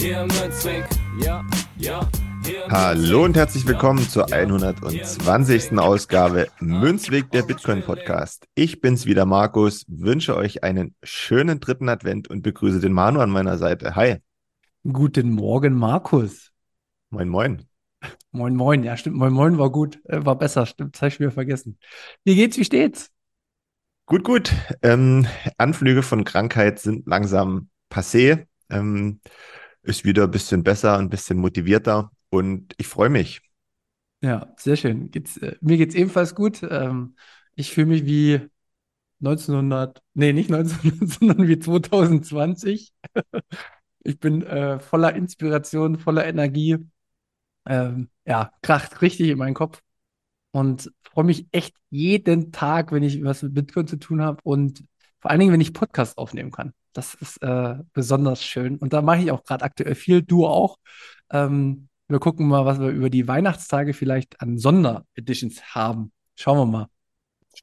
Ja, ja. Hallo und herzlich willkommen zur 120. Ausgabe Münzweg der Bitcoin Podcast. Ich bin's wieder, Markus, wünsche euch einen schönen dritten Advent und begrüße den Manu an meiner Seite. Hi. Guten Morgen, Markus. Moin, moin. Moin, moin. Ja, stimmt. Moin, moin war gut. Äh, war besser. Stimmt. Das habe ich wieder vergessen. Wie geht's? Wie steht's? Gut, gut. Ähm, Anflüge von Krankheit sind langsam passé. Ähm, ist wieder ein bisschen besser, ein bisschen motivierter und ich freue mich. Ja, sehr schön. Geht's, äh, mir geht's ebenfalls gut. Ähm, ich fühle mich wie 1900, nee, nicht 1900, sondern wie 2020. Ich bin äh, voller Inspiration, voller Energie. Ähm, ja, kracht richtig in meinen Kopf und freue mich echt jeden Tag, wenn ich was mit Bitcoin zu tun habe und vor allen Dingen, wenn ich Podcast aufnehmen kann. Das ist äh, besonders schön. Und da mache ich auch gerade aktuell viel, du auch. Ähm, wir gucken mal, was wir über die Weihnachtstage vielleicht an Sondereditions haben. Schauen wir mal.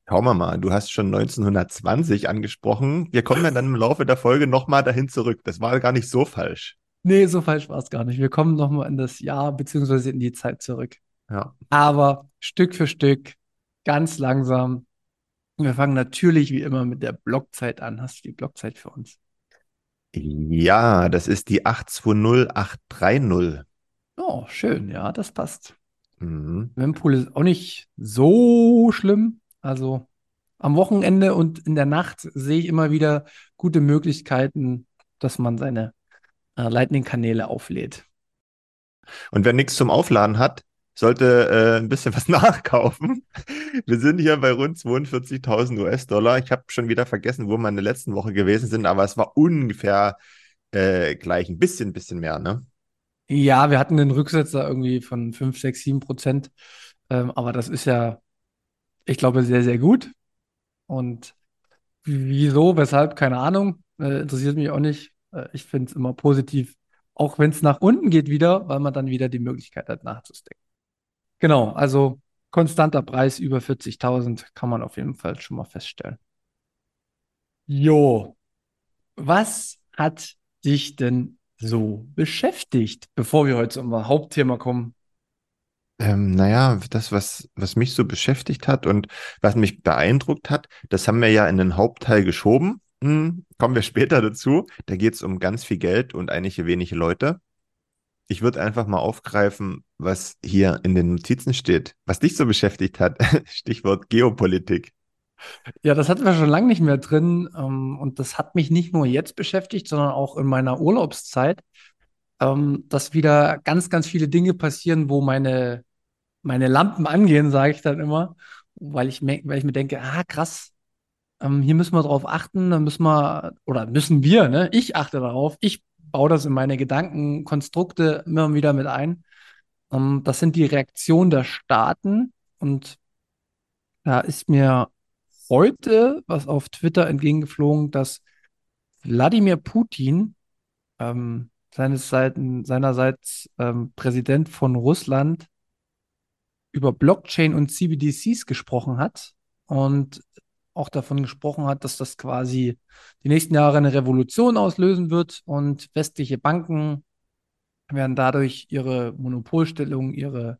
Schauen wir mal, du hast schon 1920 angesprochen. Wir kommen ja dann im Laufe der Folge nochmal dahin zurück. Das war gar nicht so falsch. Nee, so falsch war es gar nicht. Wir kommen nochmal in das Jahr beziehungsweise in die Zeit zurück. Ja. Aber Stück für Stück, ganz langsam. Wir fangen natürlich wie immer mit der Blockzeit an. Hast du die Blockzeit für uns? Ja, das ist die 820830. Oh, schön, ja, das passt. Mhm. Mempool ist auch nicht so schlimm. Also am Wochenende und in der Nacht sehe ich immer wieder gute Möglichkeiten, dass man seine äh, Lightning-Kanäle auflädt. Und wer nichts zum Aufladen hat, sollte äh, ein bisschen was nachkaufen. Wir sind hier bei rund 42.000 US-Dollar. Ich habe schon wieder vergessen, wo wir in der letzten Woche gewesen sind, aber es war ungefähr äh, gleich. Ein bisschen, bisschen mehr, ne? Ja, wir hatten einen Rücksetzer irgendwie von 5, 6, 7 Prozent. Ähm, aber das ist ja, ich glaube, sehr, sehr gut. Und wieso, weshalb, keine Ahnung. Äh, interessiert mich auch nicht. Äh, ich finde es immer positiv, auch wenn es nach unten geht wieder, weil man dann wieder die Möglichkeit hat, nachzustecken. Genau, also konstanter Preis über 40.000 kann man auf jeden Fall schon mal feststellen. Jo, was hat dich denn so beschäftigt, bevor wir heute zu unserem Hauptthema kommen? Ähm, naja, das, was, was mich so beschäftigt hat und was mich beeindruckt hat, das haben wir ja in den Hauptteil geschoben. Hm, kommen wir später dazu. Da geht es um ganz viel Geld und einige wenige Leute. Ich würde einfach mal aufgreifen, was hier in den Notizen steht, was dich so beschäftigt hat. Stichwort Geopolitik. Ja, das hatten wir schon lange nicht mehr drin. ähm, und das hat mich nicht nur jetzt beschäftigt, sondern auch in meiner Urlaubszeit, ähm, dass wieder ganz, ganz viele Dinge passieren, wo meine, meine Lampen angehen, sage ich dann immer, weil ich, weil ich mir denke, ah, krass, ähm, hier müssen wir drauf achten, da müssen wir, oder müssen wir, ne? Ich achte darauf, ich baue das in meine Gedankenkonstrukte immer wieder mit ein. Ähm, das sind die Reaktionen der Staaten und da ist mir heute was auf Twitter entgegengeflogen, dass Wladimir Putin, ähm, seines Seiten, seinerseits ähm, Präsident von Russland, über Blockchain und CBDCs gesprochen hat und auch davon gesprochen hat, dass das quasi die nächsten Jahre eine Revolution auslösen wird und westliche Banken werden dadurch ihre Monopolstellung, ihre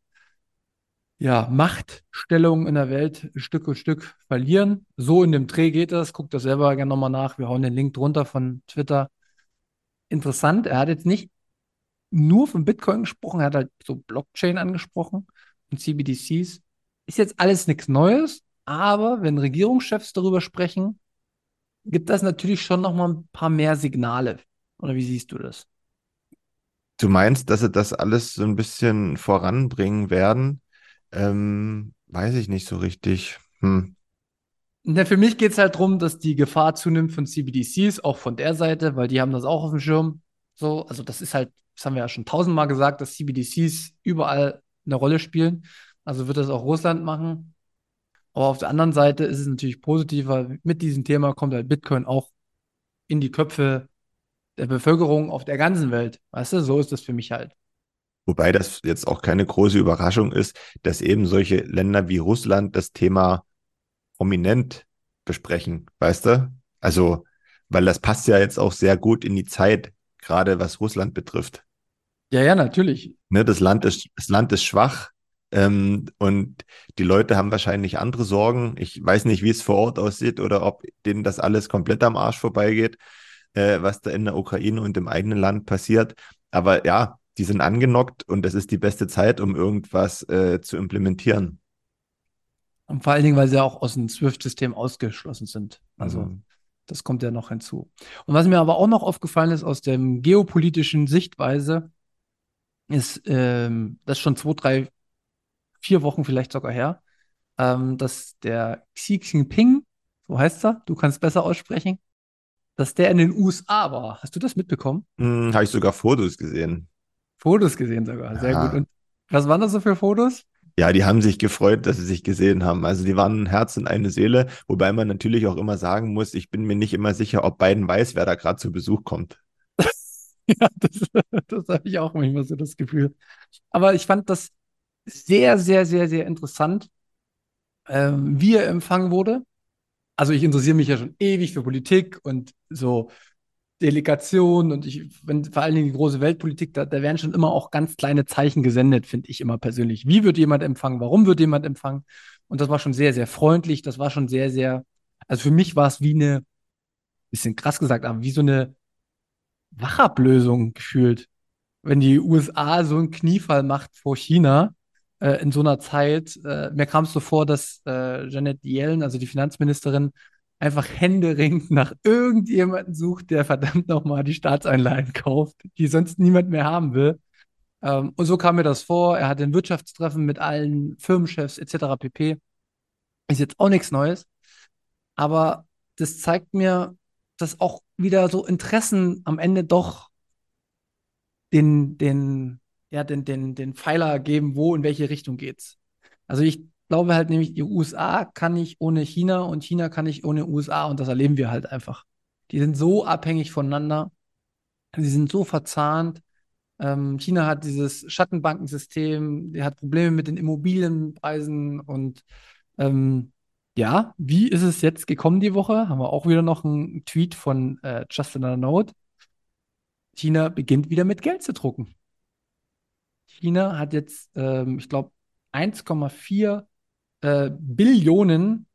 ja, Machtstellung in der Welt Stück für Stück verlieren. So in dem Dreh geht das. Guckt das selber gerne nochmal nach. Wir hauen den Link drunter von Twitter. Interessant. Er hat jetzt nicht nur von Bitcoin gesprochen, er hat halt so Blockchain angesprochen und CBDCs. Ist jetzt alles nichts Neues, aber wenn Regierungschefs darüber sprechen, gibt das natürlich schon nochmal ein paar mehr Signale. Oder wie siehst du das? Du meinst, dass sie das alles so ein bisschen voranbringen werden? Ähm, weiß ich nicht so richtig. Hm. Na, für mich geht es halt darum, dass die Gefahr zunimmt von CBDCs, auch von der Seite, weil die haben das auch auf dem Schirm. So, also das ist halt, das haben wir ja schon tausendmal gesagt, dass CBDCs überall eine Rolle spielen. Also wird das auch Russland machen. Aber auf der anderen Seite ist es natürlich positiver. Mit diesem Thema kommt halt Bitcoin auch in die Köpfe der Bevölkerung auf der ganzen Welt. Weißt du, so ist das für mich halt. Wobei das jetzt auch keine große Überraschung ist, dass eben solche Länder wie Russland das Thema prominent besprechen, weißt du? Also, weil das passt ja jetzt auch sehr gut in die Zeit, gerade was Russland betrifft. Ja, ja, natürlich. Ne, das Land ist, das Land ist schwach ähm, und die Leute haben wahrscheinlich andere Sorgen. Ich weiß nicht, wie es vor Ort aussieht oder ob denen das alles komplett am Arsch vorbeigeht, äh, was da in der Ukraine und im eigenen Land passiert. Aber ja, die sind angenockt und das ist die beste Zeit, um irgendwas äh, zu implementieren. Und vor allen Dingen, weil sie auch aus dem SWIFT-System ausgeschlossen sind. Also mhm. das kommt ja noch hinzu. Und was mir aber auch noch aufgefallen ist aus der geopolitischen Sichtweise, ist ähm, das schon zwei, drei, vier Wochen vielleicht sogar her, ähm, dass der Xi Jinping, so heißt er, du kannst besser aussprechen, dass der in den USA war. Hast du das mitbekommen? Hm, Habe ich sogar Fotos gesehen. Fotos gesehen sogar, sehr ja. gut. Und was waren das so für Fotos? Ja, die haben sich gefreut, dass sie sich gesehen haben. Also die waren ein Herz und eine Seele, wobei man natürlich auch immer sagen muss, ich bin mir nicht immer sicher, ob Biden weiß, wer da gerade zu Besuch kommt. ja, das, das habe ich auch manchmal so das Gefühl. Aber ich fand das sehr, sehr, sehr, sehr interessant, ähm, wie er empfangen wurde. Also ich interessiere mich ja schon ewig für Politik und so Delegation und ich, wenn vor allen Dingen die große Weltpolitik, da, da werden schon immer auch ganz kleine Zeichen gesendet, finde ich immer persönlich. Wie wird jemand empfangen? Warum wird jemand empfangen? Und das war schon sehr, sehr freundlich. Das war schon sehr, sehr, also für mich war es wie eine, bisschen krass gesagt, aber wie so eine Wachablösung gefühlt. Wenn die USA so einen Kniefall macht vor China äh, in so einer Zeit, äh, mir kam es so vor, dass äh, Janet Yellen, also die Finanzministerin, einfach händeringend nach irgendjemanden sucht, der verdammt nochmal die Staatseinleihen kauft, die sonst niemand mehr haben will. Ähm, und so kam mir das vor. Er hat ein Wirtschaftstreffen mit allen Firmenchefs etc. pp. Ist jetzt auch nichts Neues. Aber das zeigt mir, dass auch wieder so Interessen am Ende doch den, den, ja, den, den, den Pfeiler geben, wo in welche Richtung geht's. Also ich glaube halt nämlich, die USA kann nicht ohne China und China kann nicht ohne USA und das erleben wir halt einfach. Die sind so abhängig voneinander, sie sind so verzahnt. Ähm, China hat dieses Schattenbankensystem, der hat Probleme mit den Immobilienpreisen und ähm, ja, wie ist es jetzt gekommen die Woche? Haben wir auch wieder noch einen Tweet von äh, Justin Note. China beginnt wieder mit Geld zu drucken. China hat jetzt, ähm, ich glaube, 1,4 äh, Billionen,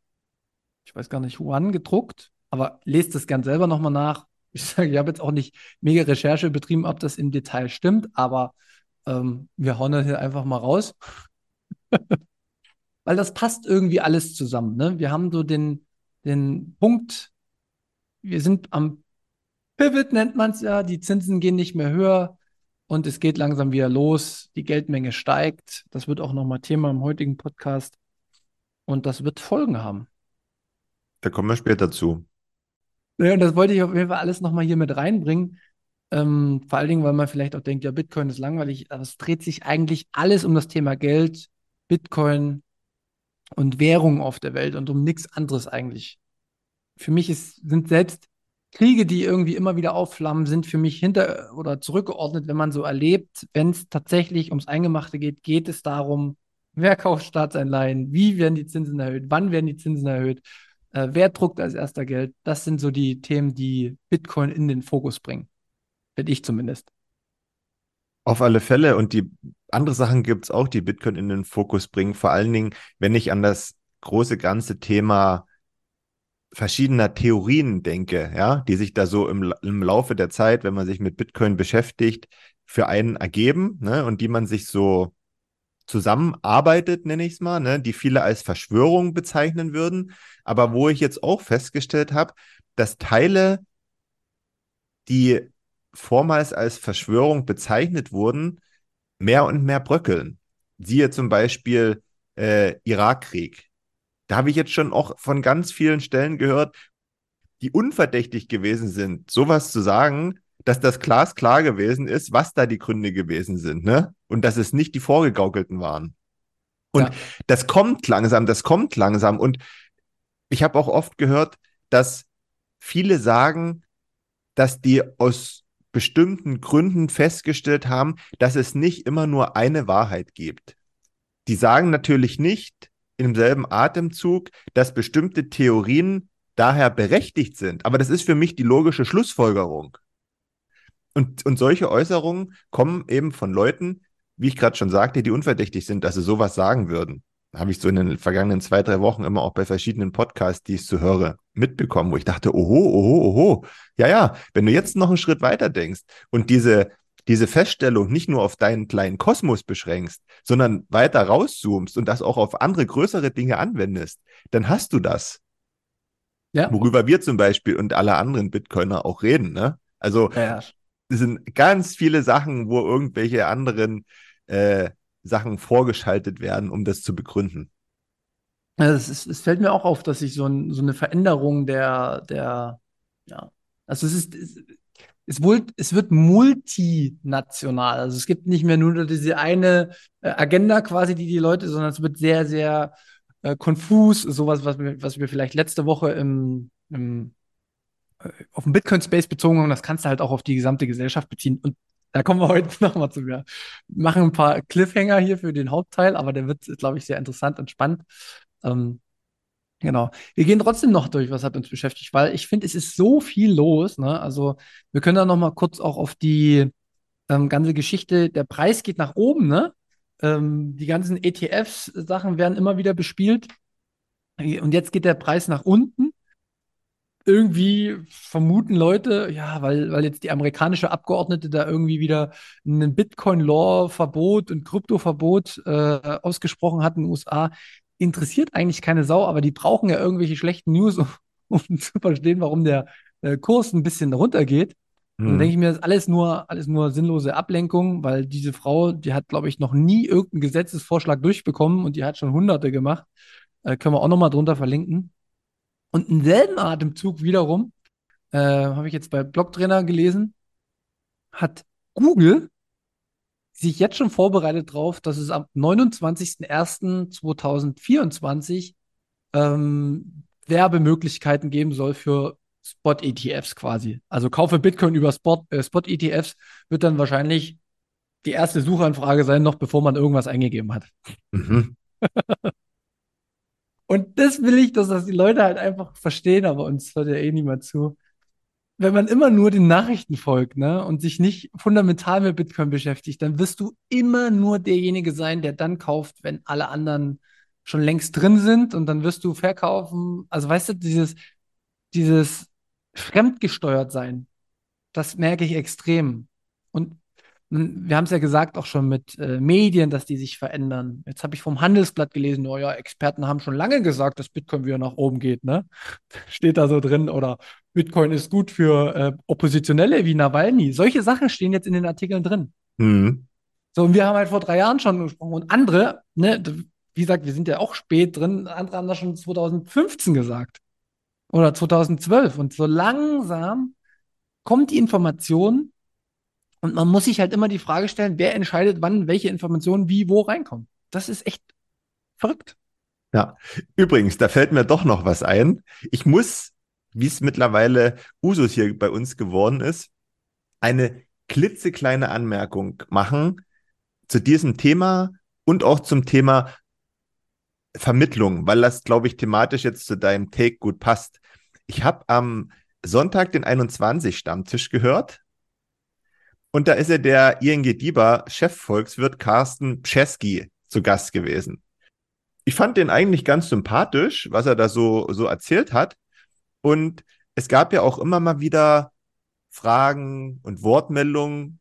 ich weiß gar nicht, Yuan gedruckt, aber lest das gern selber nochmal nach. Ich sage, ich habe jetzt auch nicht mega Recherche betrieben, ob das im Detail stimmt, aber ähm, wir hauen das hier einfach mal raus. Weil das passt irgendwie alles zusammen. Ne? Wir haben so den, den Punkt, wir sind am Pivot, nennt man es ja, die Zinsen gehen nicht mehr höher und es geht langsam wieder los, die Geldmenge steigt. Das wird auch nochmal Thema im heutigen Podcast. Und das wird Folgen haben. Da kommen wir später zu. Ja, und das wollte ich auf jeden Fall alles nochmal hier mit reinbringen. Ähm, vor allen Dingen, weil man vielleicht auch denkt, ja, Bitcoin ist langweilig. Aber es dreht sich eigentlich alles um das Thema Geld, Bitcoin und Währung auf der Welt und um nichts anderes eigentlich. Für mich ist, sind selbst Kriege, die irgendwie immer wieder aufflammen, sind für mich hinter oder zurückgeordnet, wenn man so erlebt, wenn es tatsächlich ums Eingemachte geht, geht es darum, Wer kauft Staatsanleihen? Wie werden die Zinsen erhöht? Wann werden die Zinsen erhöht? Äh, wer druckt als erster Geld? Das sind so die Themen, die Bitcoin in den Fokus bringen. Finde ich zumindest. Auf alle Fälle. Und die andere Sachen gibt es auch, die Bitcoin in den Fokus bringen. Vor allen Dingen, wenn ich an das große ganze Thema verschiedener Theorien denke, ja, die sich da so im, im Laufe der Zeit, wenn man sich mit Bitcoin beschäftigt, für einen ergeben, ne, und die man sich so zusammenarbeitet, nenne ich es mal, ne, die viele als Verschwörung bezeichnen würden, aber wo ich jetzt auch festgestellt habe, dass Teile, die vormals als Verschwörung bezeichnet wurden, mehr und mehr bröckeln. Siehe zum Beispiel äh, Irakkrieg. Da habe ich jetzt schon auch von ganz vielen Stellen gehört, die unverdächtig gewesen sind, sowas zu sagen, dass das glasklar gewesen ist, was da die Gründe gewesen sind, ne? Und dass es nicht die vorgegaukelten waren. Und ja. das kommt langsam, das kommt langsam. Und ich habe auch oft gehört, dass viele sagen, dass die aus bestimmten Gründen festgestellt haben, dass es nicht immer nur eine Wahrheit gibt. Die sagen natürlich nicht im selben Atemzug, dass bestimmte Theorien daher berechtigt sind. Aber das ist für mich die logische Schlussfolgerung. Und, und solche Äußerungen kommen eben von Leuten, wie ich gerade schon sagte, die unverdächtig sind, dass sie sowas sagen würden. Habe ich so in den vergangenen zwei, drei Wochen immer auch bei verschiedenen Podcasts, die ich so höre, mitbekommen, wo ich dachte, oho, oho, oho. Ja, ja, wenn du jetzt noch einen Schritt weiter denkst und diese, diese Feststellung nicht nur auf deinen kleinen Kosmos beschränkst, sondern weiter rauszoomst und das auch auf andere größere Dinge anwendest, dann hast du das. Ja. Worüber wir zum Beispiel und alle anderen Bitcoiner auch reden. Ne? Also ja, es sind ganz viele Sachen, wo irgendwelche anderen äh, Sachen vorgeschaltet werden, um das zu begründen. Es, ist, es fällt mir auch auf, dass sich so, ein, so eine Veränderung der, der, ja, also es ist, es, es, wird multinational. Also es gibt nicht mehr nur diese eine äh, Agenda quasi, die die Leute, sondern es wird sehr, sehr äh, konfus, sowas, was wir, was wir vielleicht letzte Woche im, im äh, auf den Bitcoin-Space bezogen haben, das kannst du halt auch auf die gesamte Gesellschaft beziehen. Und da kommen wir heute nochmal zu mir. Wir machen ein paar Cliffhanger hier für den Hauptteil, aber der wird, glaube ich, sehr interessant und spannend. Ähm, genau. Wir gehen trotzdem noch durch, was hat uns beschäftigt, weil ich finde, es ist so viel los. Ne? Also wir können da nochmal kurz auch auf die ähm, ganze Geschichte, der Preis geht nach oben, ne? Ähm, die ganzen ETFs-Sachen werden immer wieder bespielt. Und jetzt geht der Preis nach unten. Irgendwie vermuten Leute, ja, weil, weil jetzt die amerikanische Abgeordnete da irgendwie wieder ein Bitcoin-Law-Verbot und Krypto-Verbot äh, ausgesprochen hat in den USA, interessiert eigentlich keine Sau, aber die brauchen ja irgendwelche schlechten News, um, um zu verstehen, warum der äh, Kurs ein bisschen runtergeht. Und dann denke ich mir, das ist alles nur, alles nur sinnlose Ablenkung, weil diese Frau, die hat, glaube ich, noch nie irgendeinen Gesetzesvorschlag durchbekommen und die hat schon hunderte gemacht. Äh, können wir auch nochmal drunter verlinken. Und im selben Atemzug wiederum, äh, habe ich jetzt bei Blogtrainer gelesen, hat Google sich jetzt schon vorbereitet drauf, dass es am 29.01.2024 ähm, Werbemöglichkeiten geben soll für Spot-ETFs quasi. Also kaufe Bitcoin über äh, Spot-ETFs wird dann wahrscheinlich die erste Suchanfrage sein, noch bevor man irgendwas eingegeben hat. Mhm. Und das will ich, dass das die Leute halt einfach verstehen, aber uns hört ja eh niemand zu. Wenn man immer nur den Nachrichten folgt, ne, und sich nicht fundamental mit Bitcoin beschäftigt, dann wirst du immer nur derjenige sein, der dann kauft, wenn alle anderen schon längst drin sind und dann wirst du verkaufen. Also weißt du, dieses, dieses fremdgesteuert sein, das merke ich extrem. Und wir haben es ja gesagt auch schon mit äh, Medien, dass die sich verändern. Jetzt habe ich vom Handelsblatt gelesen, oh ja, Experten haben schon lange gesagt, dass Bitcoin wieder nach oben geht, ne? Steht da so drin. Oder Bitcoin ist gut für äh, Oppositionelle wie Nawalny. Solche Sachen stehen jetzt in den Artikeln drin. Mhm. So, und wir haben halt vor drei Jahren schon gesprochen. Und andere, ne, wie gesagt, wir sind ja auch spät drin, andere haben das schon 2015 gesagt. Oder 2012. Und so langsam kommt die Information und man muss sich halt immer die Frage stellen, wer entscheidet, wann welche Informationen wie wo reinkommen. Das ist echt verrückt. Ja, übrigens, da fällt mir doch noch was ein. Ich muss, wie es mittlerweile Usus hier bei uns geworden ist, eine klitzekleine Anmerkung machen zu diesem Thema und auch zum Thema Vermittlung, weil das, glaube ich, thematisch jetzt zu deinem Take gut passt. Ich habe am Sonntag den 21 Stammtisch gehört und da ist ja der ING DIBA Chefvolkswirt Carsten Pschesky zu Gast gewesen. Ich fand den eigentlich ganz sympathisch, was er da so, so erzählt hat. Und es gab ja auch immer mal wieder Fragen und Wortmeldungen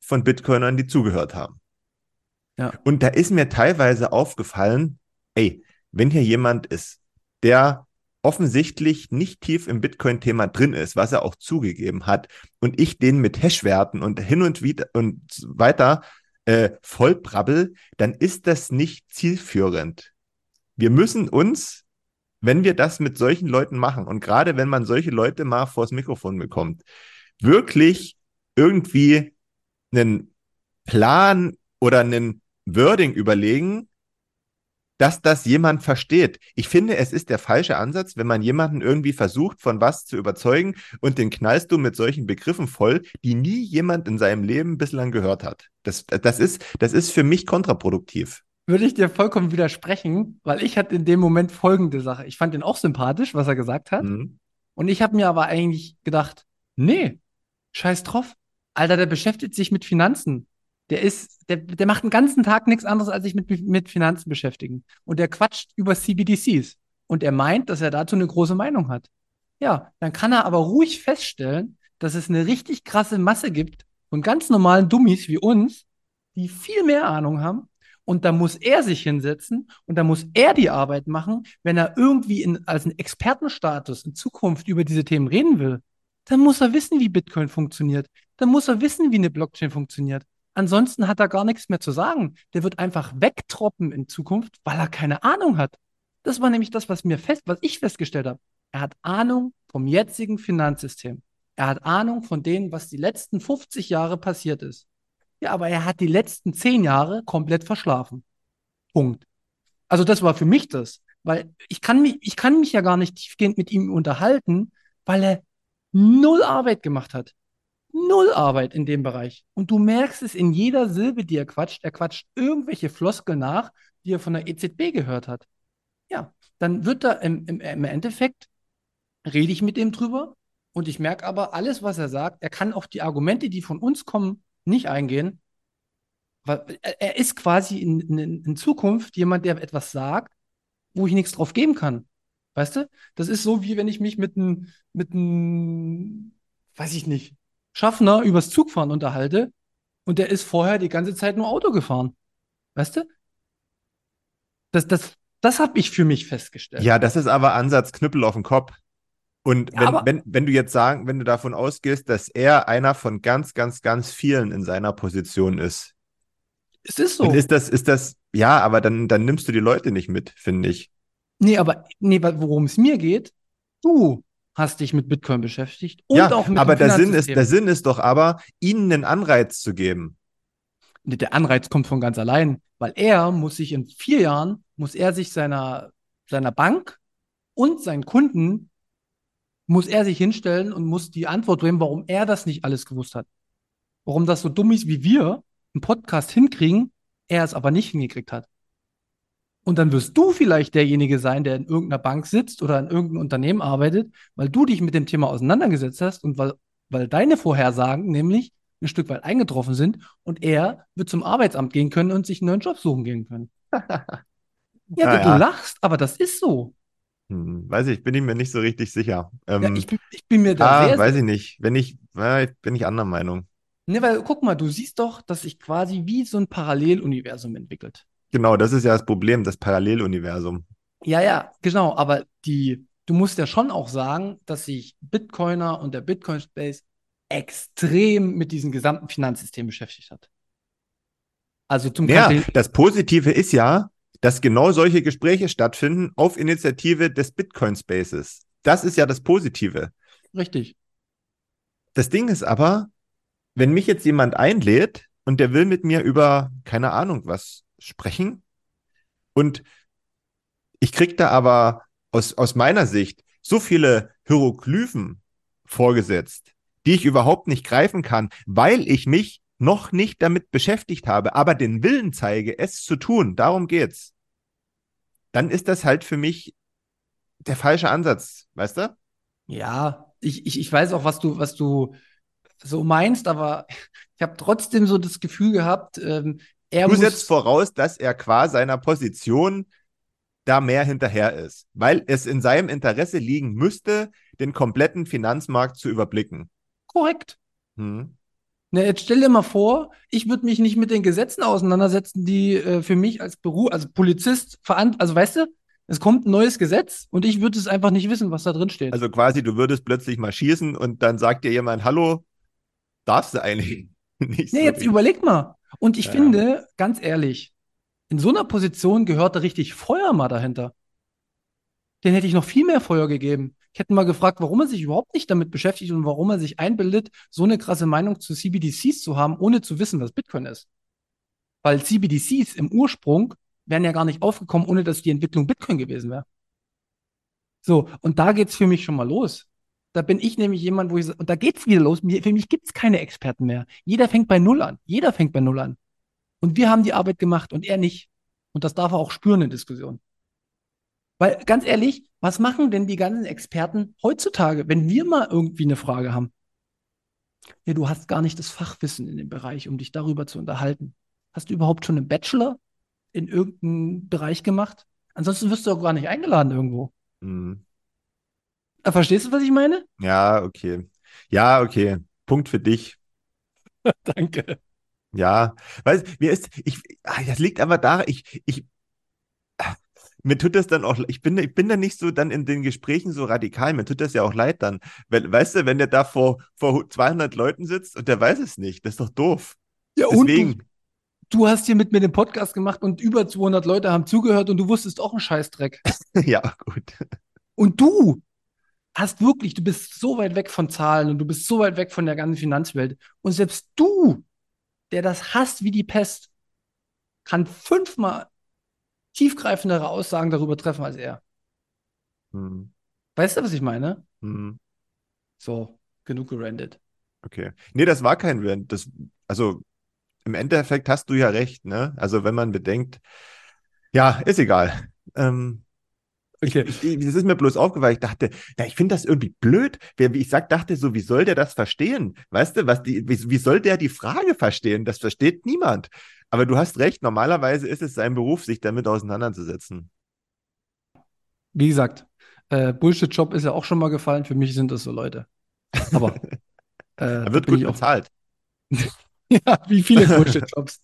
von Bitcoinern, die zugehört haben. Ja. Und da ist mir teilweise aufgefallen, ey, wenn hier jemand ist, der offensichtlich nicht tief im Bitcoin-Thema drin ist, was er auch zugegeben hat, und ich den mit Hashwerten und hin und wieder und weiter äh, vollbrabbel, dann ist das nicht zielführend. Wir müssen uns, wenn wir das mit solchen Leuten machen, und gerade wenn man solche Leute mal vors Mikrofon bekommt, wirklich irgendwie einen Plan oder einen Wording überlegen, dass das jemand versteht. Ich finde, es ist der falsche Ansatz, wenn man jemanden irgendwie versucht, von was zu überzeugen und den knallst du mit solchen Begriffen voll, die nie jemand in seinem Leben bislang gehört hat. Das, das, ist, das ist für mich kontraproduktiv. Würde ich dir vollkommen widersprechen, weil ich hatte in dem Moment folgende Sache. Ich fand ihn auch sympathisch, was er gesagt hat. Mhm. Und ich habe mir aber eigentlich gedacht, nee, scheiß drauf. Alter, der beschäftigt sich mit Finanzen. Der ist, der, der macht den ganzen Tag nichts anderes, als sich mit, mit Finanzen beschäftigen. Und der quatscht über CBDCs. Und er meint, dass er dazu eine große Meinung hat. Ja, dann kann er aber ruhig feststellen, dass es eine richtig krasse Masse gibt von ganz normalen Dummies wie uns, die viel mehr Ahnung haben. Und da muss er sich hinsetzen und da muss er die Arbeit machen, wenn er irgendwie in, als einen Expertenstatus in Zukunft über diese Themen reden will. Dann muss er wissen, wie Bitcoin funktioniert. Dann muss er wissen, wie eine Blockchain funktioniert. Ansonsten hat er gar nichts mehr zu sagen. Der wird einfach wegtroppen in Zukunft, weil er keine Ahnung hat. Das war nämlich das, was mir fest, was ich festgestellt habe. Er hat Ahnung vom jetzigen Finanzsystem. Er hat Ahnung von dem, was die letzten 50 Jahre passiert ist. Ja, aber er hat die letzten 10 Jahre komplett verschlafen. Punkt. Also das war für mich das, weil ich kann mich, ich kann mich ja gar nicht tiefgehend mit ihm unterhalten, weil er null Arbeit gemacht hat null Arbeit in dem Bereich. Und du merkst es in jeder Silbe, die er quatscht. Er quatscht irgendwelche Floskeln nach, die er von der EZB gehört hat. Ja, dann wird da im, im, im Endeffekt, rede ich mit dem drüber und ich merke aber, alles, was er sagt, er kann auf die Argumente, die von uns kommen, nicht eingehen. Weil er ist quasi in, in, in Zukunft jemand, der etwas sagt, wo ich nichts drauf geben kann. Weißt du? Das ist so, wie wenn ich mich mit einem, mit einem, weiß ich nicht, Schaffner übers Zugfahren unterhalte und der ist vorher die ganze Zeit nur Auto gefahren. Weißt du? Das, das, das habe ich für mich festgestellt. Ja, das ist aber Ansatz Knüppel auf den Kopf. Und ja, wenn, wenn, wenn du jetzt sagen, wenn du davon ausgehst, dass er einer von ganz, ganz, ganz vielen in seiner Position ist. Es ist so. Dann ist das, ist das, ja, aber dann, dann nimmst du die Leute nicht mit, finde ich. Nee, aber nee, worum es mir geht, du hast dich mit Bitcoin beschäftigt und ja, auch mit aber der Sinn ist der Sinn ist doch aber ihnen einen Anreiz zu geben. Der Anreiz kommt von ganz allein, weil er muss sich in vier Jahren muss er sich seiner seiner Bank und seinen Kunden muss er sich hinstellen und muss die Antwort geben, warum er das nicht alles gewusst hat. Warum das so dumm ist wie wir einen Podcast hinkriegen, er es aber nicht hingekriegt hat. Und dann wirst du vielleicht derjenige sein, der in irgendeiner Bank sitzt oder in irgendeinem Unternehmen arbeitet, weil du dich mit dem Thema auseinandergesetzt hast und weil, weil deine Vorhersagen nämlich ein Stück weit eingetroffen sind und er wird zum Arbeitsamt gehen können und sich einen neuen Job suchen gehen können. ja, ja, du lachst, aber das ist so. Hm, weiß ich, bin ich mir nicht so richtig sicher. Ähm, ja, ich, bin, ich, bin, mir da ah, sehr, weiß ich nicht. Wenn ich, äh, bin ich anderer Meinung. Ne, weil guck mal, du siehst doch, dass sich quasi wie so ein Paralleluniversum entwickelt. Genau, das ist ja das Problem, das Paralleluniversum. Ja, ja, genau, aber die, du musst ja schon auch sagen, dass sich Bitcoiner und der Bitcoin Space extrem mit diesem gesamten Finanzsystem beschäftigt hat. Also zum Ja, das Positive ist ja, dass genau solche Gespräche stattfinden auf Initiative des Bitcoin Spaces. Das ist ja das Positive. Richtig. Das Ding ist aber, wenn mich jetzt jemand einlädt und der will mit mir über, keine Ahnung, was sprechen. Und ich kriege da aber aus, aus meiner Sicht so viele Hieroglyphen vorgesetzt, die ich überhaupt nicht greifen kann, weil ich mich noch nicht damit beschäftigt habe, aber den Willen zeige, es zu tun. Darum geht's. Dann ist das halt für mich der falsche Ansatz, weißt du? Ja, ich, ich, ich weiß auch, was du, was du so meinst, aber ich habe trotzdem so das Gefühl gehabt, ähm, er du setzt voraus, dass er qua seiner Position da mehr hinterher ist, weil es in seinem Interesse liegen müsste, den kompletten Finanzmarkt zu überblicken. Korrekt. Hm. Na, jetzt stell dir mal vor, ich würde mich nicht mit den Gesetzen auseinandersetzen, die äh, für mich als Beruf, als Polizist verantwortlich, also weißt du, es kommt ein neues Gesetz und ich würde es einfach nicht wissen, was da drin steht. Also quasi, du würdest plötzlich mal schießen und dann sagt dir jemand, hallo, darfst du eigentlich nicht. Nee, so jetzt überleg mal. Und ich ja. finde, ganz ehrlich, in so einer Position gehört da richtig Feuer mal dahinter. Den hätte ich noch viel mehr Feuer gegeben. Ich hätte mal gefragt, warum er sich überhaupt nicht damit beschäftigt und warum er sich einbildet, so eine krasse Meinung zu CBDCs zu haben, ohne zu wissen, was Bitcoin ist. Weil CBDCs im Ursprung wären ja gar nicht aufgekommen, ohne dass die Entwicklung Bitcoin gewesen wäre. So, und da geht's für mich schon mal los. Da bin ich nämlich jemand, wo ich und da geht's wieder los. Für mich gibt's keine Experten mehr. Jeder fängt bei Null an. Jeder fängt bei Null an. Und wir haben die Arbeit gemacht und er nicht. Und das darf er auch spüren in Diskussionen. Weil ganz ehrlich, was machen denn die ganzen Experten heutzutage, wenn wir mal irgendwie eine Frage haben? Ja, du hast gar nicht das Fachwissen in dem Bereich, um dich darüber zu unterhalten. Hast du überhaupt schon einen Bachelor in irgendeinem Bereich gemacht? Ansonsten wirst du auch gar nicht eingeladen irgendwo. Mhm. Äh, verstehst du, was ich meine? Ja, okay. Ja, okay. Punkt für dich. Danke. Ja, weil mir ist, ich, ah, das liegt aber da, ich, ich, mir tut das dann auch, ich bin, ich bin da nicht so dann in den Gesprächen so radikal, mir tut das ja auch leid dann. Weil, weißt du, wenn der da vor, vor 200 Leuten sitzt und der weiß es nicht, das ist doch doof. Ja, Deswegen. und du, du hast hier mit mir den Podcast gemacht und über 200 Leute haben zugehört und du wusstest auch einen Scheißdreck. ja, gut. Und du hast wirklich, du bist so weit weg von Zahlen und du bist so weit weg von der ganzen Finanzwelt. Und selbst du, der das hasst wie die Pest, kann fünfmal tiefgreifendere Aussagen darüber treffen als er. Hm. Weißt du, was ich meine? Hm. So, genug gerandet. Okay. Nee, das war kein Rant. Das, also im Endeffekt hast du ja recht, ne? Also wenn man bedenkt, ja, ist egal. Ähm, Okay. Ich, ich, das ist mir bloß aufgefallen. Ich dachte, ja, ich finde das irgendwie blöd. Wie ich sag, dachte so, wie soll der das verstehen? Weißt du, was die, wie, wie soll der die Frage verstehen? Das versteht niemand. Aber du hast recht, normalerweise ist es sein Beruf, sich damit auseinanderzusetzen. Wie gesagt, äh, Bullshit-Job ist ja auch schon mal gefallen. Für mich sind das so Leute. Aber äh, er wird gut bezahlt. ja, wie viele Bullshit-Jobs.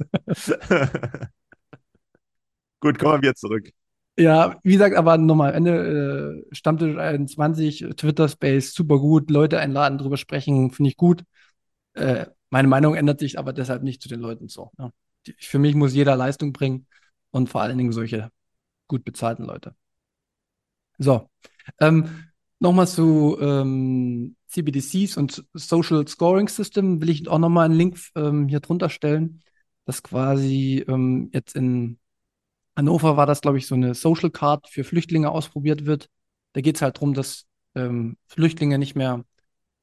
gut, kommen wir wieder zurück. Ja, wie gesagt, aber nochmal, Ende äh, Stammtisch 21, Twitter Space, super gut, Leute einladen, drüber sprechen, finde ich gut. Äh, meine Meinung ändert sich aber deshalb nicht zu den Leuten so. Die, für mich muss jeder Leistung bringen und vor allen Dingen solche gut bezahlten Leute. So, ähm, nochmal zu ähm, CBDCs und Social Scoring System will ich auch nochmal einen Link ähm, hier drunter stellen, das quasi ähm, jetzt in Hannover war das, glaube ich, so eine Social Card für Flüchtlinge ausprobiert wird. Da geht es halt darum, dass ähm, Flüchtlinge nicht mehr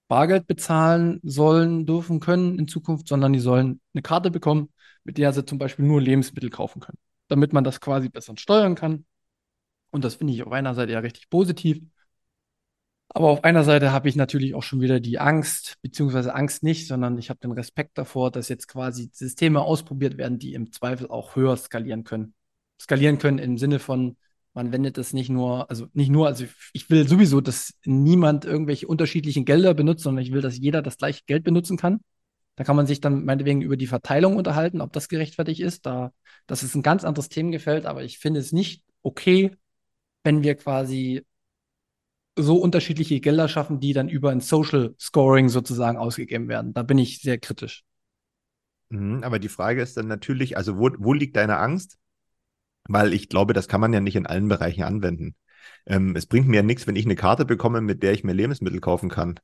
Bargeld bezahlen sollen, dürfen können in Zukunft, sondern die sollen eine Karte bekommen, mit der sie zum Beispiel nur Lebensmittel kaufen können, damit man das quasi besser steuern kann. Und das finde ich auf einer Seite ja richtig positiv. Aber auf einer Seite habe ich natürlich auch schon wieder die Angst, beziehungsweise Angst nicht, sondern ich habe den Respekt davor, dass jetzt quasi Systeme ausprobiert werden, die im Zweifel auch höher skalieren können skalieren können im Sinne von, man wendet das nicht nur, also nicht nur, also ich will sowieso, dass niemand irgendwelche unterschiedlichen Gelder benutzt, sondern ich will, dass jeder das gleiche Geld benutzen kann. Da kann man sich dann meinetwegen über die Verteilung unterhalten, ob das gerechtfertigt ist. Da, das ist ein ganz anderes Themengefeld, aber ich finde es nicht okay, wenn wir quasi so unterschiedliche Gelder schaffen, die dann über ein Social Scoring sozusagen ausgegeben werden. Da bin ich sehr kritisch. Mhm, aber die Frage ist dann natürlich, also wo, wo liegt deine Angst? Weil ich glaube, das kann man ja nicht in allen Bereichen anwenden. Ähm, es bringt mir ja nichts, wenn ich eine Karte bekomme, mit der ich mir Lebensmittel kaufen kann.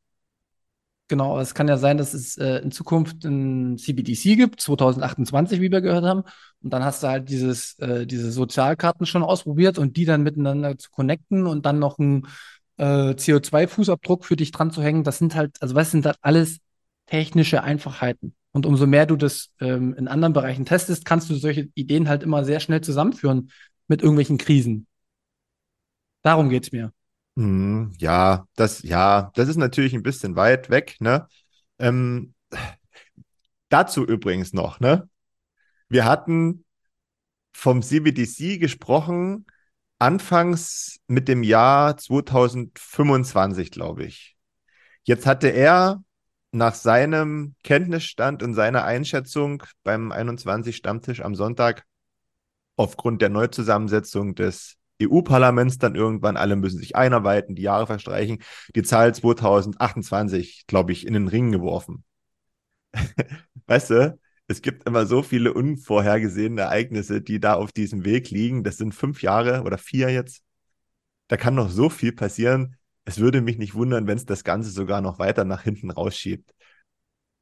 Genau, es kann ja sein, dass es äh, in Zukunft ein CBDC gibt, 2028, wie wir gehört haben. Und dann hast du halt dieses, äh, diese Sozialkarten schon ausprobiert und die dann miteinander zu connecten und dann noch einen äh, CO2-Fußabdruck für dich dran zu hängen. Das sind halt, also was sind das alles technische Einfachheiten. Und umso mehr du das ähm, in anderen Bereichen testest, kannst du solche Ideen halt immer sehr schnell zusammenführen mit irgendwelchen Krisen. Darum geht es mir. Mm, ja, das, ja, das ist natürlich ein bisschen weit weg, ne? Ähm, dazu übrigens noch, ne? Wir hatten vom CBDC gesprochen, anfangs mit dem Jahr 2025, glaube ich. Jetzt hatte er nach seinem Kenntnisstand und seiner Einschätzung beim 21 Stammtisch am Sonntag aufgrund der Neuzusammensetzung des EU-Parlaments dann irgendwann, alle müssen sich einarbeiten, die Jahre verstreichen, die Zahl 2028, glaube ich, in den Ring geworfen. weißt du, es gibt immer so viele unvorhergesehene Ereignisse, die da auf diesem Weg liegen. Das sind fünf Jahre oder vier jetzt. Da kann noch so viel passieren. Es würde mich nicht wundern, wenn es das Ganze sogar noch weiter nach hinten rausschiebt.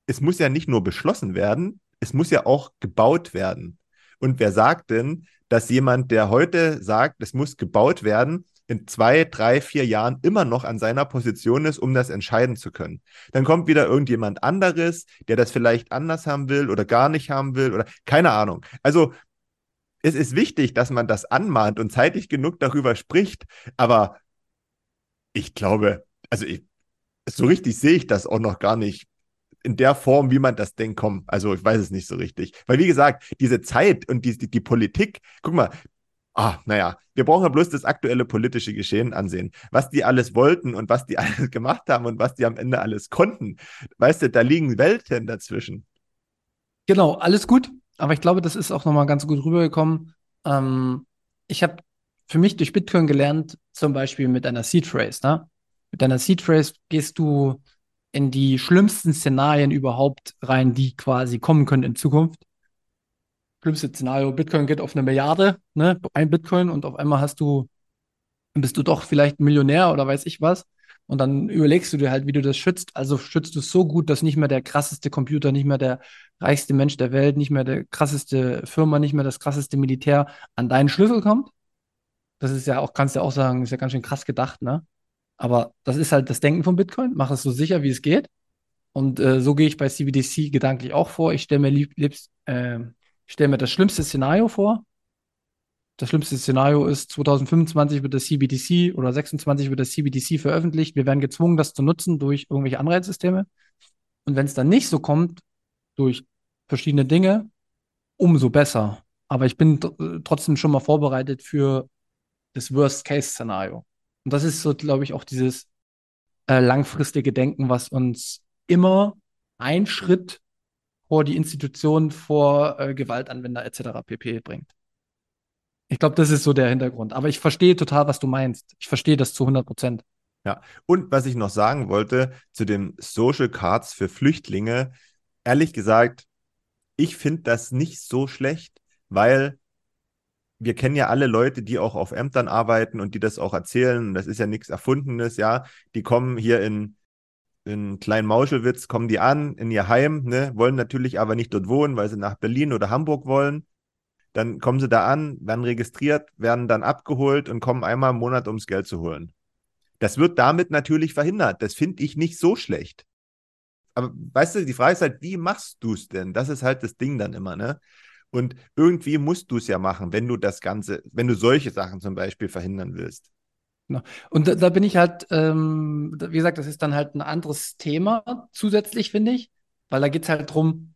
Es muss ja nicht nur beschlossen werden, es muss ja auch gebaut werden. Und wer sagt denn, dass jemand, der heute sagt, es muss gebaut werden, in zwei, drei, vier Jahren immer noch an seiner Position ist, um das entscheiden zu können. Dann kommt wieder irgendjemand anderes, der das vielleicht anders haben will oder gar nicht haben will oder keine Ahnung. Also es ist wichtig, dass man das anmahnt und zeitig genug darüber spricht, aber ich glaube, also ich, so richtig sehe ich das auch noch gar nicht in der Form, wie man das denkt, kommt. Also ich weiß es nicht so richtig. Weil wie gesagt, diese Zeit und die, die, die Politik, guck mal, ah, naja, wir brauchen ja bloß das aktuelle politische Geschehen ansehen. Was die alles wollten und was die alles gemacht haben und was die am Ende alles konnten. Weißt du, da liegen Welten dazwischen. Genau, alles gut. Aber ich glaube, das ist auch nochmal ganz gut rübergekommen. Ähm, ich habe für mich durch Bitcoin gelernt, zum Beispiel mit einer Seed Phrase. Ne? Mit einer Seed Phrase gehst du in die schlimmsten Szenarien überhaupt rein, die quasi kommen können in Zukunft schlimmste Szenario, Bitcoin geht auf eine Milliarde, ne, ein Bitcoin und auf einmal hast du, bist du doch vielleicht Millionär oder weiß ich was. Und dann überlegst du dir halt, wie du das schützt. Also schützt du es so gut, dass nicht mehr der krasseste Computer, nicht mehr der reichste Mensch der Welt, nicht mehr der krasseste Firma, nicht mehr das krasseste Militär an deinen Schlüssel kommt. Das ist ja auch, kannst du ja auch sagen, ist ja ganz schön krass gedacht, ne? Aber das ist halt das Denken von Bitcoin. Mach es so sicher, wie es geht. Und äh, so gehe ich bei CBDC gedanklich auch vor. Ich stelle mir äh, ich stelle mir das schlimmste Szenario vor. Das schlimmste Szenario ist, 2025 wird das CBDC oder 26 wird das CBDC veröffentlicht. Wir werden gezwungen, das zu nutzen durch irgendwelche Anreizsysteme. Und wenn es dann nicht so kommt, durch verschiedene Dinge, umso besser. Aber ich bin trotzdem schon mal vorbereitet für das Worst-Case-Szenario. Und das ist so, glaube ich, auch dieses äh, langfristige Denken, was uns immer ein Schritt vor die Institution, vor äh, Gewaltanwender etc. pp. bringt. Ich glaube, das ist so der Hintergrund. Aber ich verstehe total, was du meinst. Ich verstehe das zu 100 Prozent. Ja, und was ich noch sagen wollte zu den Social Cards für Flüchtlinge, ehrlich gesagt, ich finde das nicht so schlecht, weil wir kennen ja alle Leute, die auch auf Ämtern arbeiten und die das auch erzählen. Das ist ja nichts Erfundenes, ja. Die kommen hier in in Kleinmauschelwitz kommen die an in ihr Heim, ne, wollen natürlich aber nicht dort wohnen, weil sie nach Berlin oder Hamburg wollen. Dann kommen sie da an, werden registriert, werden dann abgeholt und kommen einmal im Monat, ums Geld zu holen. Das wird damit natürlich verhindert. Das finde ich nicht so schlecht. Aber weißt du, die Frage ist halt, wie machst du es denn? Das ist halt das Ding dann immer, ne? Und irgendwie musst du es ja machen, wenn du das Ganze, wenn du solche Sachen zum Beispiel verhindern willst. Genau. Und da, da, bin ich halt, ähm, wie gesagt, das ist dann halt ein anderes Thema zusätzlich, finde ich, weil da geht es halt darum,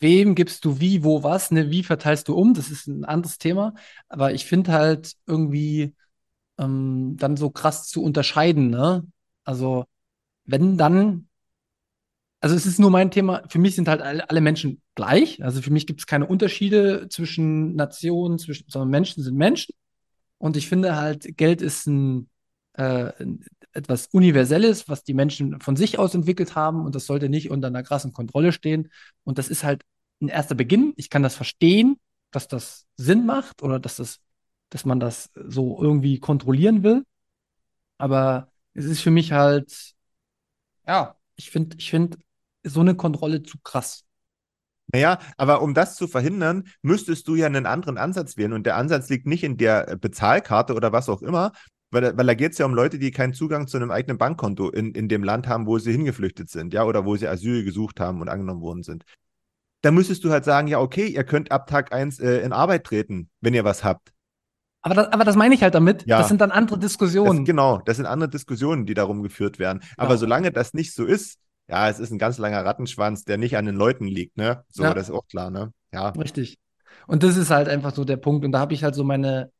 wem gibst du wie, wo, was, ne, wie verteilst du um, das ist ein anderes Thema, aber ich finde halt irgendwie ähm, dann so krass zu unterscheiden, ne? Also, wenn dann, also es ist nur mein Thema, für mich sind halt alle, Menschen gleich, also für mich gibt es keine Unterschiede zwischen Nationen, zwischen, sondern Menschen sind Menschen und ich finde halt, Geld ist ein, äh, etwas Universelles, was die Menschen von sich aus entwickelt haben und das sollte nicht unter einer krassen Kontrolle stehen. Und das ist halt ein erster Beginn. Ich kann das verstehen, dass das Sinn macht oder dass das, dass man das so irgendwie kontrollieren will. Aber es ist für mich halt, ja, ich finde, ich finde so eine Kontrolle zu krass. Naja, aber um das zu verhindern, müsstest du ja einen anderen Ansatz wählen. Und der Ansatz liegt nicht in der äh, Bezahlkarte oder was auch immer, weil, weil da geht es ja um Leute, die keinen Zugang zu einem eigenen Bankkonto in, in dem Land haben, wo sie hingeflüchtet sind, ja, oder wo sie Asyl gesucht haben und angenommen worden sind. Da müsstest du halt sagen, ja, okay, ihr könnt ab Tag 1 äh, in Arbeit treten, wenn ihr was habt. Aber das, aber das meine ich halt damit. Ja, das sind dann andere Diskussionen. Das, genau, das sind andere Diskussionen, die darum geführt werden. Aber genau. solange das nicht so ist, ja, es ist ein ganz langer Rattenschwanz, der nicht an den Leuten liegt, ne? So, ja. das ist auch klar, ne? Ja. Richtig. Und das ist halt einfach so der Punkt. Und da habe ich halt so meine,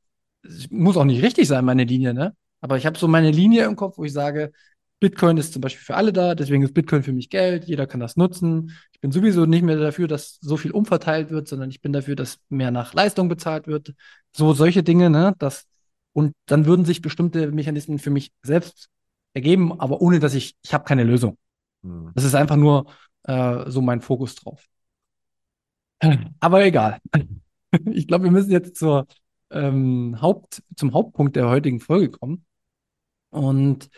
muss auch nicht richtig sein, meine Linie, ne? Aber ich habe so meine Linie im Kopf, wo ich sage, Bitcoin ist zum Beispiel für alle da, deswegen ist Bitcoin für mich Geld, jeder kann das nutzen. Ich bin sowieso nicht mehr dafür, dass so viel umverteilt wird, sondern ich bin dafür, dass mehr nach Leistung bezahlt wird. So solche Dinge, ne? Das, und dann würden sich bestimmte Mechanismen für mich selbst ergeben, aber ohne dass ich, ich habe keine Lösung. Hm. Das ist einfach nur äh, so mein Fokus drauf. Aber egal. Ich glaube, wir müssen jetzt zur, ähm, Haupt, zum Hauptpunkt der heutigen Folge kommen. Und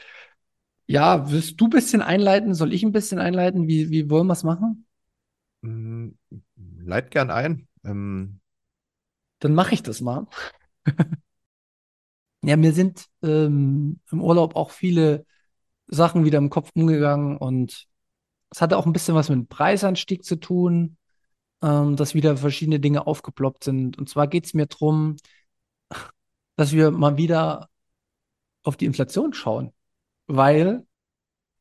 ja, willst du ein bisschen einleiten? Soll ich ein bisschen einleiten? Wie, wie wollen wir es machen? Mm, Leit gern ein. Ähm, Dann mache ich das mal. Ja, mir sind ähm, im Urlaub auch viele Sachen wieder im Kopf umgegangen und es hatte auch ein bisschen was mit dem Preisanstieg zu tun, ähm, dass wieder verschiedene Dinge aufgeploppt sind. Und zwar geht es mir darum, dass wir mal wieder auf die Inflation schauen, weil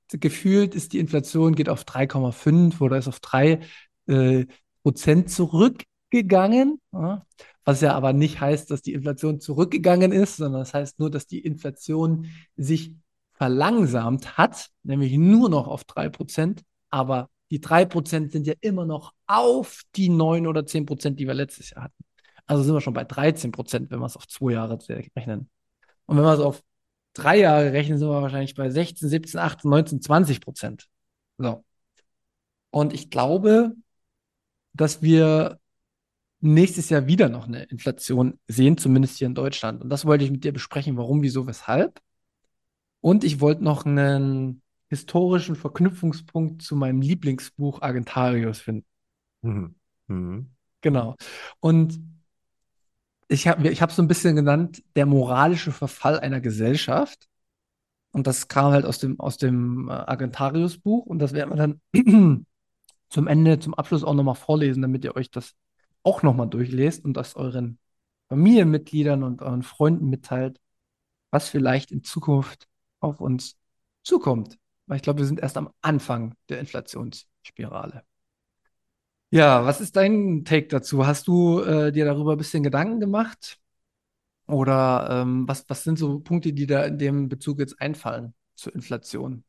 gefühlt ist die Inflation geht auf 3,5 oder ist auf 3 äh, Prozent zurückgegangen. Ja? Was ja aber nicht heißt, dass die Inflation zurückgegangen ist, sondern das heißt nur, dass die Inflation sich verlangsamt hat, nämlich nur noch auf 3 Prozent. Aber die 3 Prozent sind ja immer noch auf die 9 oder 10 Prozent, die wir letztes Jahr hatten. Also sind wir schon bei 13 Prozent, wenn wir es auf zwei Jahre rechnen. Und wenn wir es auf drei Jahre rechnen, sind wir wahrscheinlich bei 16, 17, 18, 19, 20 Prozent. So. Und ich glaube, dass wir nächstes Jahr wieder noch eine Inflation sehen, zumindest hier in Deutschland. Und das wollte ich mit dir besprechen, warum, wieso, weshalb. Und ich wollte noch einen historischen Verknüpfungspunkt zu meinem Lieblingsbuch Argentarius finden. mhm. Mhm. Genau. Und ich habe ich hab so ein bisschen genannt, der moralische Verfall einer Gesellschaft. Und das kam halt aus dem, aus dem äh, Argentarius-Buch. Und das werden wir dann zum Ende, zum Abschluss auch nochmal vorlesen, damit ihr euch das auch nochmal durchlest und das euren Familienmitgliedern und euren Freunden mitteilt, was vielleicht in Zukunft auf uns zukommt. Weil ich glaube, wir sind erst am Anfang der Inflationsspirale. Ja, was ist dein Take dazu? Hast du äh, dir darüber ein bisschen Gedanken gemacht? Oder ähm, was, was sind so Punkte, die da in dem Bezug jetzt einfallen zur Inflation?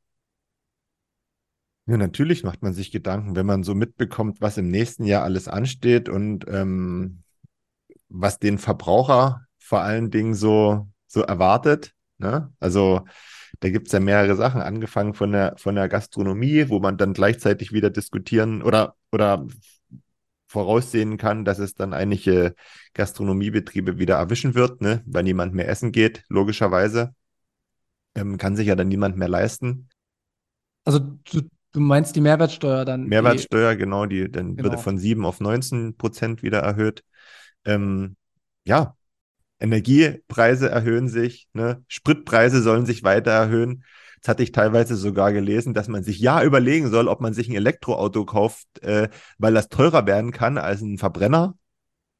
Ja, natürlich macht man sich Gedanken, wenn man so mitbekommt, was im nächsten Jahr alles ansteht und ähm, was den Verbraucher vor allen Dingen so, so erwartet. Ne? Also da gibt es ja mehrere Sachen, angefangen von der, von der Gastronomie, wo man dann gleichzeitig wieder diskutieren oder, oder voraussehen kann, dass es dann einige Gastronomiebetriebe wieder erwischen wird, ne? weil niemand mehr essen geht, logischerweise. Ähm, kann sich ja dann niemand mehr leisten. Also du, du meinst die Mehrwertsteuer dann? Mehrwertsteuer, genau, die dann Genau. würde von 7 auf 19 Prozent wieder erhöht. Ähm, ja, Energiepreise erhöhen sich, ne? Spritpreise sollen sich weiter erhöhen. Jetzt hatte ich teilweise sogar gelesen, dass man sich ja überlegen soll, ob man sich ein Elektroauto kauft, äh, weil das teurer werden kann als ein Verbrenner.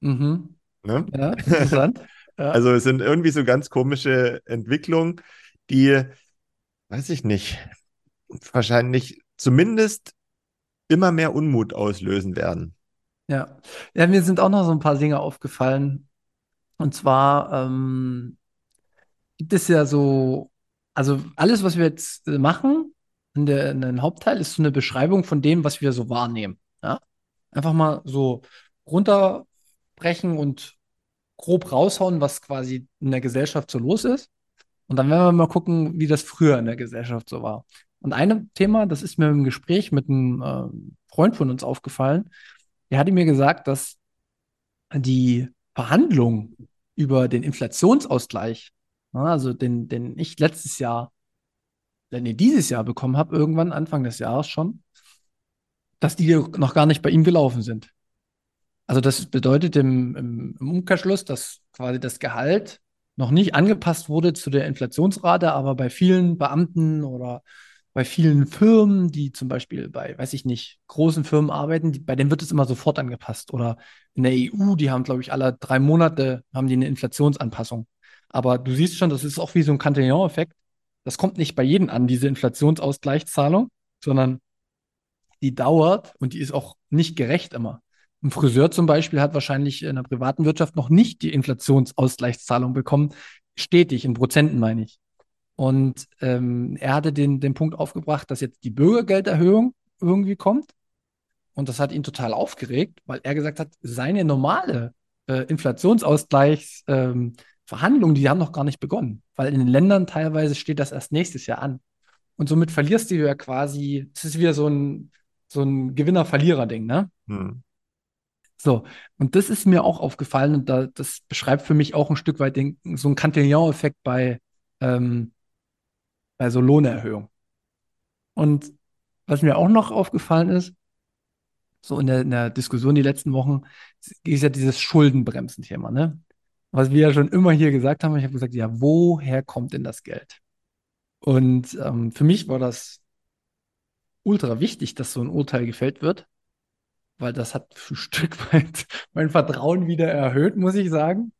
Mhm. Ne? Ja, interessant. Ja. Also es sind irgendwie so ganz komische Entwicklungen, die, weiß ich nicht, wahrscheinlich zumindest immer mehr Unmut auslösen werden. Ja. Ja, mir sind auch noch so ein paar Dinge aufgefallen. Und zwar ähm, gibt es ja so, also alles, was wir jetzt äh, machen, in der, in dem Hauptteil, ist so eine Beschreibung von dem, was wir so wahrnehmen. Ja? Einfach mal so runterbrechen und grob raushauen, was quasi in der Gesellschaft so los ist. Und dann werden wir mal gucken, wie das früher in der Gesellschaft so war. Und ein Thema, das ist mir im Gespräch mit einem äh, Freund von uns aufgefallen, der hatte mir gesagt, dass die Verhandlungen über den Inflationsausgleich, ja, also den, den ich letztes Jahr, äh, nee, dieses Jahr bekommen habe, irgendwann Anfang des Jahres schon, dass die noch gar nicht bei ihm gelaufen sind. Also das bedeutet im, im Umkehrschluss, dass quasi das Gehalt noch nicht angepasst wurde zu der Inflationsrate, aber bei vielen Beamten oder bei vielen Firmen, die zum Beispiel bei, weiß ich nicht, großen Firmen arbeiten, die, bei denen wird es immer sofort angepasst. Oder in der EU, die haben, glaube ich, alle drei Monate haben die eine Inflationsanpassung. Aber du siehst schon, das ist auch wie so ein Cantillon-Effekt. Das kommt nicht bei jedem an, diese Inflationsausgleichszahlung, sondern die dauert und die ist auch nicht gerecht immer. Ein Friseur zum Beispiel hat wahrscheinlich in der privaten Wirtschaft noch nicht die Inflationsausgleichszahlung bekommen, stetig, in Prozenten meine ich. Und ähm, er hatte den, den Punkt aufgebracht, dass jetzt die Bürgergelderhöhung irgendwie kommt. Und das hat ihn total aufgeregt, weil er gesagt hat, seine normale äh, Inflationsausgleichsverhandlungen, ähm, die haben noch gar nicht begonnen, weil in den Ländern teilweise steht das erst nächstes Jahr an. Und somit verlierst du ja quasi, es ist wieder so ein, so ein Gewinner-Verlierer-Ding, ne? Hm. So, und das ist mir auch aufgefallen und da, das beschreibt für mich auch ein Stück weit den, so einen Cantillon-Effekt bei, ähm, also Lohnerhöhung. Und was mir auch noch aufgefallen ist, so in der, in der Diskussion die letzten Wochen, ist ja dieses Schuldenbremsen-Thema, ne? Was wir ja schon immer hier gesagt haben, ich habe gesagt, ja, woher kommt denn das Geld? Und ähm, für mich war das ultra wichtig, dass so ein Urteil gefällt wird, weil das hat ein Stück weit mein Vertrauen wieder erhöht, muss ich sagen.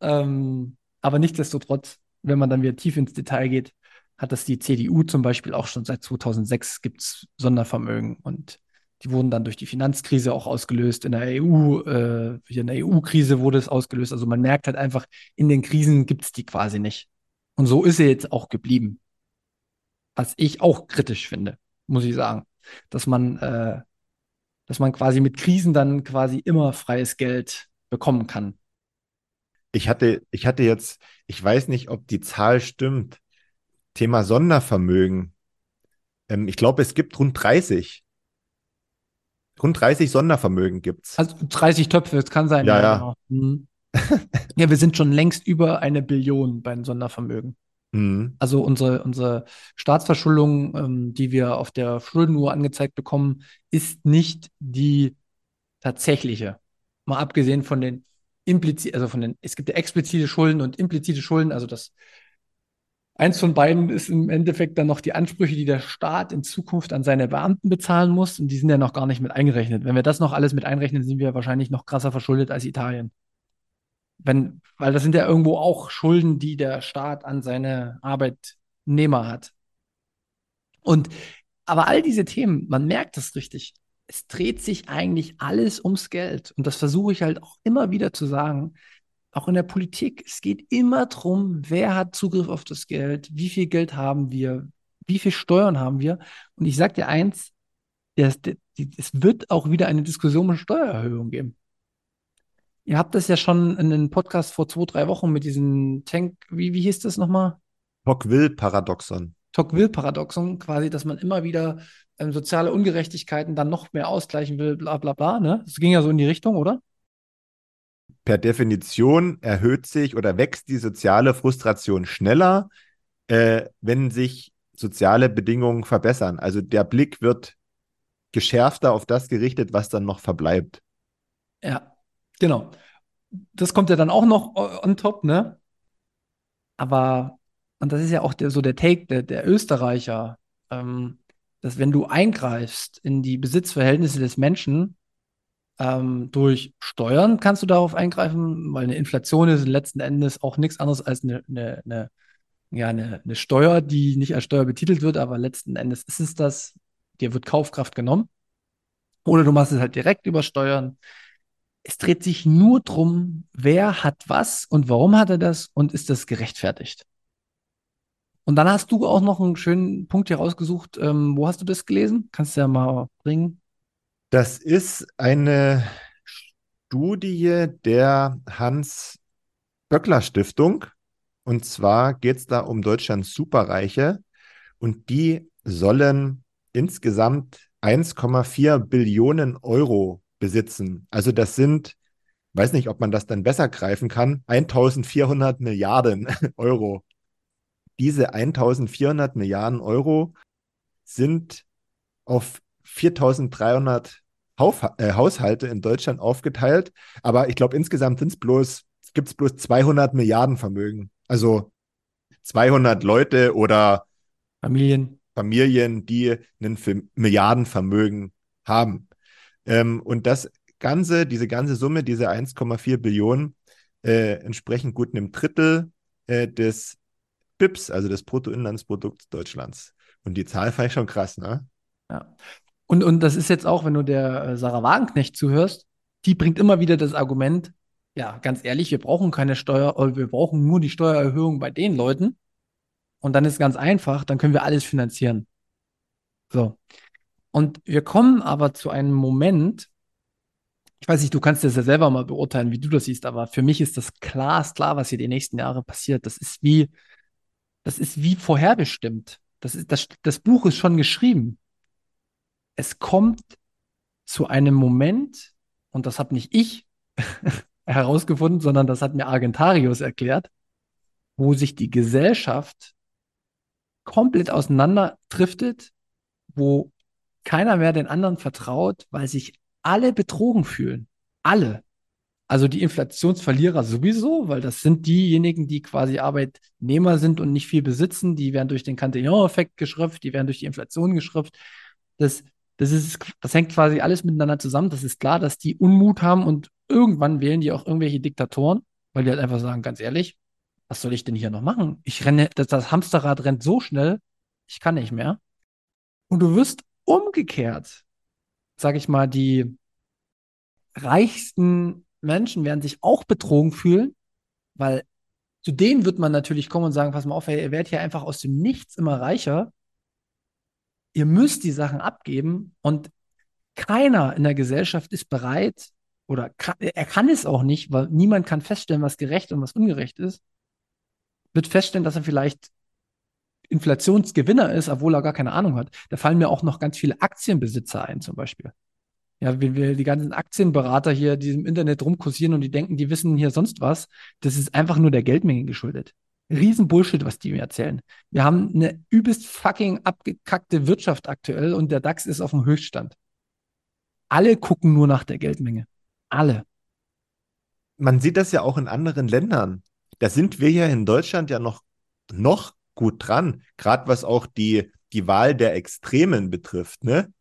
Ähm, aber nichtsdestotrotz, wenn man dann wieder tief ins Detail geht, hat das die CDU zum Beispiel auch schon seit 2006 gibt es Sondervermögen und die wurden dann durch die Finanzkrise auch ausgelöst. In der EU, äh, in der EU-Krise wurde es ausgelöst. Also man merkt halt einfach, in den Krisen gibt es die quasi nicht. Und so ist er jetzt auch geblieben. Was ich auch kritisch finde, muss ich sagen. Dass man, äh, dass man quasi mit Krisen dann quasi immer freies Geld bekommen kann. Ich hatte, ich hatte jetzt, ich weiß nicht, ob die Zahl stimmt. Thema Sondervermögen. Ähm, ich glaube, es gibt rund 30. Rund 30 Sondervermögen gibt es. Also 30 Töpfe, es kann sein. Ja, ja. Genau. Mhm. ja, wir sind schon längst über eine Billion bei den Sondervermögen. Mhm. Also unsere, unsere Staatsverschuldung, ähm, die wir auf der Schuldenuhr angezeigt bekommen, ist nicht die tatsächliche. Mal abgesehen von den implizit, also von den, es gibt ja explizite Schulden und implizite Schulden, also das Eins von beiden ist im Endeffekt dann noch die Ansprüche, die der Staat in Zukunft an seine Beamten bezahlen muss. Und die sind ja noch gar nicht mit eingerechnet. Wenn wir das noch alles mit einrechnen, sind wir wahrscheinlich noch krasser verschuldet als Italien. Wenn, weil das sind ja irgendwo auch Schulden, die der Staat an seine Arbeitnehmer hat. Und aber all diese Themen, man merkt das richtig. Es dreht sich eigentlich alles ums Geld. Und das versuche ich halt auch immer wieder zu sagen auch in der Politik, es geht immer darum, wer hat Zugriff auf das Geld, wie viel Geld haben wir, wie viel Steuern haben wir. Und ich sage dir eins, es wird auch wieder eine Diskussion mit Steuererhöhung geben. Ihr habt das ja schon in einem Podcast vor zwei, drei Wochen mit diesem Tank, wie, wie hieß das nochmal? Tocqueville-Paradoxon. Tocqueville-Paradoxon, quasi, dass man immer wieder ähm, soziale Ungerechtigkeiten dann noch mehr ausgleichen will, bla bla bla. Ne? Das ging ja so in die Richtung, oder? Per Definition erhöht sich oder wächst die soziale Frustration schneller, äh, wenn sich soziale Bedingungen verbessern. Also der Blick wird geschärfter auf das gerichtet, was dann noch verbleibt. Ja, genau. Das kommt ja dann auch noch on top, ne? Aber, und das ist ja auch der, so der Take der, der Österreicher, ähm, dass wenn du eingreifst in die Besitzverhältnisse des Menschen, ähm, durch Steuern kannst du darauf eingreifen, weil eine Inflation ist letzten Endes auch nichts anderes als eine, eine, eine, ja, eine, eine Steuer, die nicht als Steuer betitelt wird, aber letzten Endes ist es das, dir wird Kaufkraft genommen. Oder du machst es halt direkt über Steuern. Es dreht sich nur darum, wer hat was und warum hat er das und ist das gerechtfertigt. Und dann hast du auch noch einen schönen Punkt hier rausgesucht. Ähm, wo hast du das gelesen? Kannst du ja mal bringen. Das ist eine Studie der Hans-Böckler-Stiftung. Und zwar geht es da um Deutschlands Superreiche. Und die sollen insgesamt 1,4 Billionen Euro besitzen. Also das sind, weiß nicht, ob man das dann besser greifen kann, 1400 Milliarden Euro. Diese 1400 Milliarden Euro sind auf 4300 Hauf äh, Haushalte in Deutschland aufgeteilt. Aber ich glaube, insgesamt sind es bloß, gibt es bloß 200 Milliarden Vermögen. Also 200 Leute oder Familien. Familien, die ein Milliardenvermögen haben. Ähm, und das Ganze, diese ganze Summe, diese 1,4 Billionen, äh, entsprechend gut einem Drittel äh, des BIPs, also des Bruttoinlandsprodukts Deutschlands. Und die Zahl fand ich schon krass, ne? Ja. Und, und das ist jetzt auch, wenn du der äh, Sarah Wagenknecht zuhörst, die bringt immer wieder das Argument, ja, ganz ehrlich, wir brauchen keine Steuer, äh, wir brauchen nur die Steuererhöhung bei den Leuten. Und dann ist ganz einfach, dann können wir alles finanzieren. So. Und wir kommen aber zu einem Moment, ich weiß nicht, du kannst das ja selber mal beurteilen, wie du das siehst, aber für mich ist das klar, ist klar, was hier die nächsten Jahre passiert. Das ist wie, das ist wie vorherbestimmt. Das ist, das, das Buch ist schon geschrieben es kommt zu einem Moment, und das habe nicht ich herausgefunden, sondern das hat mir Argentarius erklärt, wo sich die Gesellschaft komplett auseinanderdriftet, wo keiner mehr den anderen vertraut, weil sich alle betrogen fühlen. Alle. Also die Inflationsverlierer sowieso, weil das sind diejenigen, die quasi Arbeitnehmer sind und nicht viel besitzen. Die werden durch den Cantillon-Effekt geschröpft, die werden durch die Inflation geschröpft. Das, das, ist, das hängt quasi alles miteinander zusammen. Das ist klar, dass die Unmut haben und irgendwann wählen die auch irgendwelche Diktatoren, weil die halt einfach sagen, ganz ehrlich, was soll ich denn hier noch machen? Ich renne, das, das Hamsterrad rennt so schnell, ich kann nicht mehr. Und du wirst umgekehrt, sage ich mal, die reichsten Menschen werden sich auch betrogen fühlen, weil zu denen wird man natürlich kommen und sagen, pass mal auf, ihr werdet hier einfach aus dem Nichts immer reicher. Ihr müsst die Sachen abgeben und keiner in der Gesellschaft ist bereit oder kann, er kann es auch nicht, weil niemand kann feststellen, was gerecht und was ungerecht ist, wird feststellen, dass er vielleicht Inflationsgewinner ist, obwohl er gar keine Ahnung hat. Da fallen mir auch noch ganz viele Aktienbesitzer ein, zum Beispiel. Ja, wenn wir die ganzen Aktienberater hier die im Internet rumkursieren und die denken, die wissen hier sonst was, das ist einfach nur der Geldmenge geschuldet. Riesenbullshit, was die mir erzählen. Wir haben eine übelst fucking abgekackte Wirtschaft aktuell und der DAX ist auf dem Höchststand. Alle gucken nur nach der Geldmenge. Alle. Man sieht das ja auch in anderen Ländern. Da sind wir hier in Deutschland ja noch, noch gut dran, gerade was auch die, die Wahl der Extremen betrifft, ne?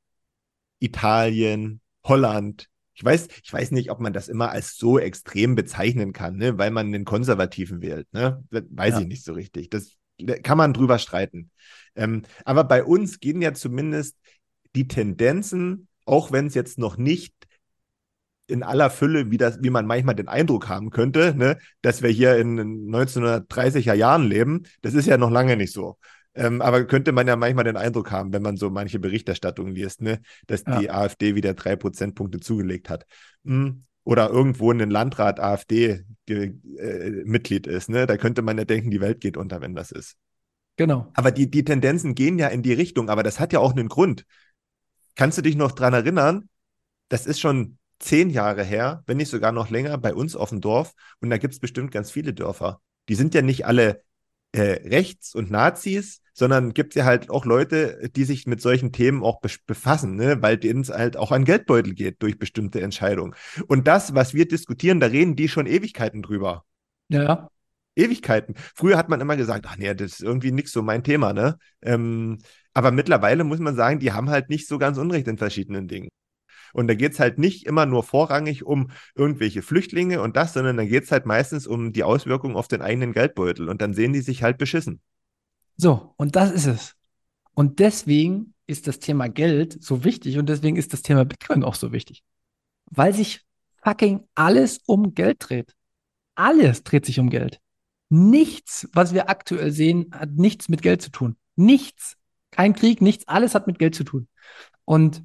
Italien, Holland. Ich weiß, ich weiß nicht, ob man das immer als so extrem bezeichnen kann, ne? weil man den Konservativen wählt. Ne? Weiß ja. ich nicht so richtig. Das kann man drüber streiten. Ähm, aber bei uns gehen ja zumindest die Tendenzen, auch wenn es jetzt noch nicht in aller Fülle, wie, das, wie man manchmal den Eindruck haben könnte, ne, dass wir hier in 1930er Jahren leben. Das ist ja noch lange nicht so. Ähm, aber könnte man ja manchmal den Eindruck haben, wenn man so manche Berichterstattung liest, ne, dass ja. die AfD wieder drei Prozentpunkte zugelegt hat. Hm. Oder irgendwo in den Landrat AfD-Mitglied äh, ist. Ne? Da könnte man ja denken, die Welt geht unter, wenn das ist. Genau. Aber die, die Tendenzen gehen ja in die Richtung, aber das hat ja auch einen Grund. Kannst du dich noch dran erinnern? Das ist schon zehn Jahre her, wenn nicht sogar noch länger, bei uns auf dem Dorf. Und da gibt es bestimmt ganz viele Dörfer. Die sind ja nicht alle äh, rechts und Nazis, sondern gibt es ja halt auch Leute, die sich mit solchen Themen auch be befassen, ne? weil denen es halt auch an Geldbeutel geht durch bestimmte Entscheidungen. Und das, was wir diskutieren, da reden die schon Ewigkeiten drüber. Ja. Ewigkeiten. Früher hat man immer gesagt, ach nee, das ist irgendwie nicht so mein Thema, ne? Ähm, aber mittlerweile muss man sagen, die haben halt nicht so ganz Unrecht in verschiedenen Dingen. Und da geht es halt nicht immer nur vorrangig um irgendwelche Flüchtlinge und das, sondern da geht es halt meistens um die Auswirkungen auf den eigenen Geldbeutel. Und dann sehen die sich halt beschissen. So, und das ist es. Und deswegen ist das Thema Geld so wichtig und deswegen ist das Thema Bitcoin auch so wichtig. Weil sich fucking alles um Geld dreht. Alles dreht sich um Geld. Nichts, was wir aktuell sehen, hat nichts mit Geld zu tun. Nichts. Kein Krieg, nichts. Alles hat mit Geld zu tun. Und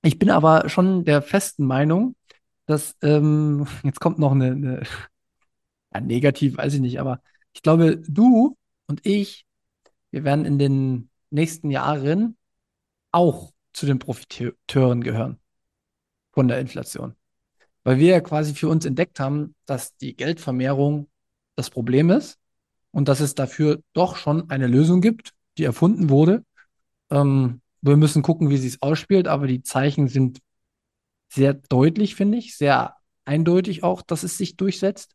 ich bin aber schon der festen Meinung, dass, ähm, jetzt kommt noch eine, eine ja, negativ, weiß ich nicht, aber ich glaube, du und ich, wir werden in den nächsten Jahren auch zu den Profiteuren gehören von der Inflation. Weil wir ja quasi für uns entdeckt haben, dass die Geldvermehrung das Problem ist und dass es dafür doch schon eine Lösung gibt, die erfunden wurde. Ähm, wir müssen gucken, wie sie es ausspielt, aber die Zeichen sind sehr deutlich, finde ich, sehr eindeutig auch, dass es sich durchsetzt.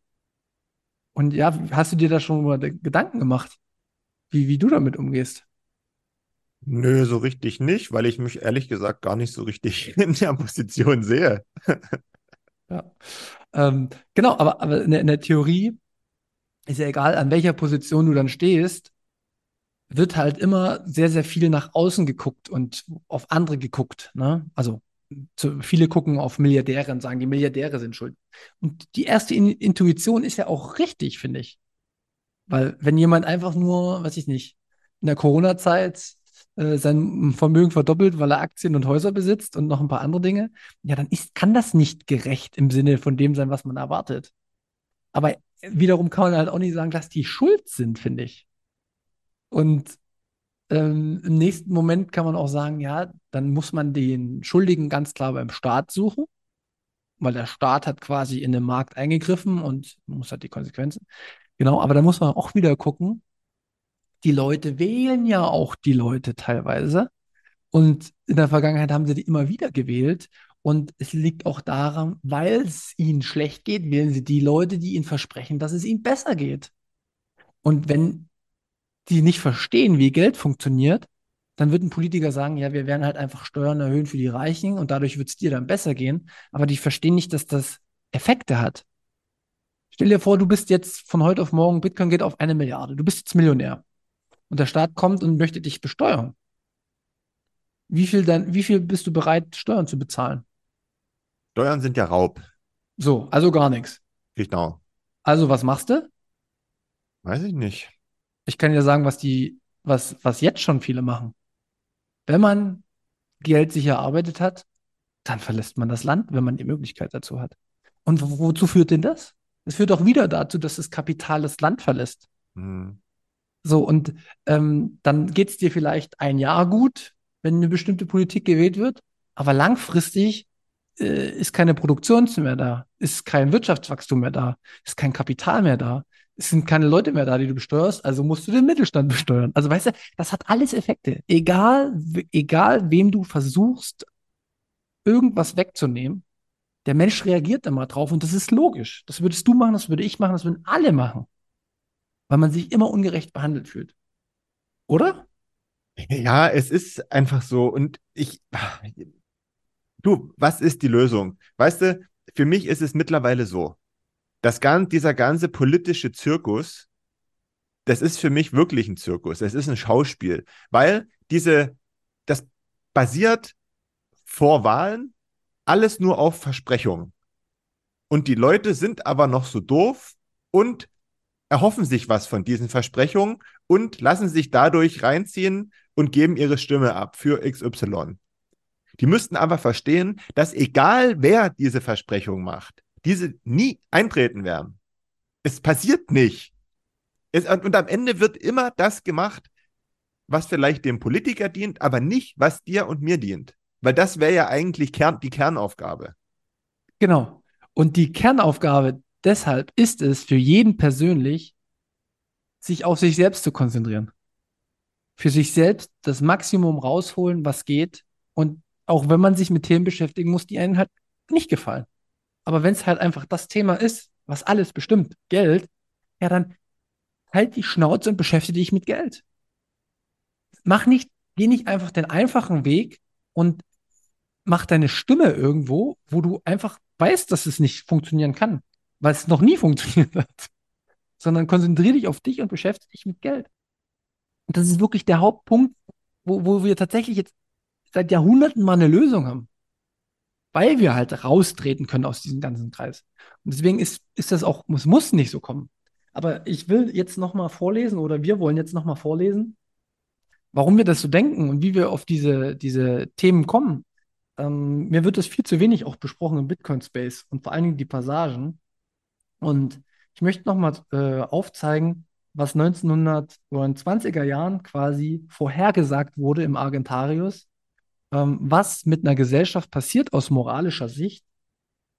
Und ja, hast du dir da schon mal Gedanken gemacht, wie, wie du damit umgehst? Nö, so richtig nicht, weil ich mich ehrlich gesagt gar nicht so richtig in der Position sehe. ja. Ähm, genau, aber, aber in, der, in der Theorie ist ja egal, an welcher Position du dann stehst, wird halt immer sehr, sehr viel nach außen geguckt und auf andere geguckt. Ne? Also zu, viele gucken auf Milliardäre und sagen, die Milliardäre sind schuld. Und die erste In Intuition ist ja auch richtig, finde ich. Weil wenn jemand einfach nur, weiß ich nicht, in der Corona-Zeit äh, sein Vermögen verdoppelt, weil er Aktien und Häuser besitzt und noch ein paar andere Dinge, ja, dann ist, kann das nicht gerecht im Sinne von dem sein, was man erwartet. Aber wiederum kann man halt auch nicht sagen, dass die schuld sind, finde ich. Und ähm, im nächsten Moment kann man auch sagen, ja, dann muss man den Schuldigen ganz klar beim Staat suchen, weil der Staat hat quasi in den Markt eingegriffen und muss halt die Konsequenzen. Genau, aber da muss man auch wieder gucken, die Leute wählen ja auch die Leute teilweise. Und in der Vergangenheit haben sie die immer wieder gewählt. Und es liegt auch daran, weil es ihnen schlecht geht, wählen sie die Leute, die ihnen versprechen, dass es ihnen besser geht. Und wenn die nicht verstehen, wie Geld funktioniert, dann wird ein Politiker sagen, ja, wir werden halt einfach Steuern erhöhen für die Reichen und dadurch wird es dir dann besser gehen. Aber die verstehen nicht, dass das Effekte hat. Stell dir vor, du bist jetzt von heute auf morgen, Bitcoin geht auf eine Milliarde. Du bist jetzt Millionär. Und der Staat kommt und möchte dich besteuern. Wie viel, dann, wie viel bist du bereit, Steuern zu bezahlen? Steuern sind ja Raub. So, also gar nichts. Genau. Also, was machst du? Weiß ich nicht. Ich kann dir sagen, was die, was, was jetzt schon viele machen. Wenn man Geld sich erarbeitet hat, dann verlässt man das Land, wenn man die Möglichkeit dazu hat. Und wo, wozu führt denn das? Es führt auch wieder dazu, dass das Kapital das Land verlässt. Hm. So, und ähm, dann geht es dir vielleicht ein Jahr gut, wenn eine bestimmte Politik gewählt wird, aber langfristig äh, ist keine Produktion mehr da, ist kein Wirtschaftswachstum mehr da, ist kein Kapital mehr da, es sind keine Leute mehr da, die du besteuerst, also musst du den Mittelstand besteuern. Also weißt du, das hat alles Effekte. Egal, egal wem du versuchst, irgendwas wegzunehmen, der Mensch reagiert immer drauf und das ist logisch. Das würdest du machen, das würde ich machen, das würden alle machen. Weil man sich immer ungerecht behandelt fühlt. Oder? Ja, es ist einfach so. Und ich, du, was ist die Lösung? Weißt du, für mich ist es mittlerweile so, dass ganz, dieser ganze politische Zirkus, das ist für mich wirklich ein Zirkus. Es ist ein Schauspiel, weil diese, das basiert vor Wahlen alles nur auf Versprechungen. Und die Leute sind aber noch so doof und erhoffen sich was von diesen Versprechungen und lassen sich dadurch reinziehen und geben ihre Stimme ab für XY. Die müssten aber verstehen, dass egal wer diese Versprechung macht, diese nie eintreten werden. Es passiert nicht. Es, und am Ende wird immer das gemacht, was vielleicht dem Politiker dient, aber nicht, was dir und mir dient. Weil das wäre ja eigentlich Kern, die Kernaufgabe. Genau. Und die Kernaufgabe deshalb ist es für jeden persönlich, sich auf sich selbst zu konzentrieren. Für sich selbst das Maximum rausholen, was geht. Und auch wenn man sich mit Themen beschäftigen muss, die einen halt nicht gefallen. Aber wenn es halt einfach das Thema ist, was alles bestimmt, Geld, ja, dann halt die Schnauze und beschäftige dich mit Geld. Mach nicht, geh nicht einfach den einfachen Weg und mach deine Stimme irgendwo, wo du einfach weißt, dass es nicht funktionieren kann, weil es noch nie funktioniert hat. Sondern konzentriere dich auf dich und beschäftige dich mit Geld. Und das ist wirklich der Hauptpunkt, wo, wo wir tatsächlich jetzt seit Jahrhunderten mal eine Lösung haben. Weil wir halt raustreten können aus diesem ganzen Kreis. Und deswegen ist, ist das auch, es muss nicht so kommen. Aber ich will jetzt nochmal vorlesen oder wir wollen jetzt nochmal vorlesen, warum wir das so denken und wie wir auf diese, diese Themen kommen. Ähm, mir wird das viel zu wenig auch besprochen im Bitcoin-Space und vor allen Dingen die Passagen. Und ich möchte nochmal äh, aufzeigen, was 1920er Jahren quasi vorhergesagt wurde im Argentarius, ähm, was mit einer Gesellschaft passiert aus moralischer Sicht,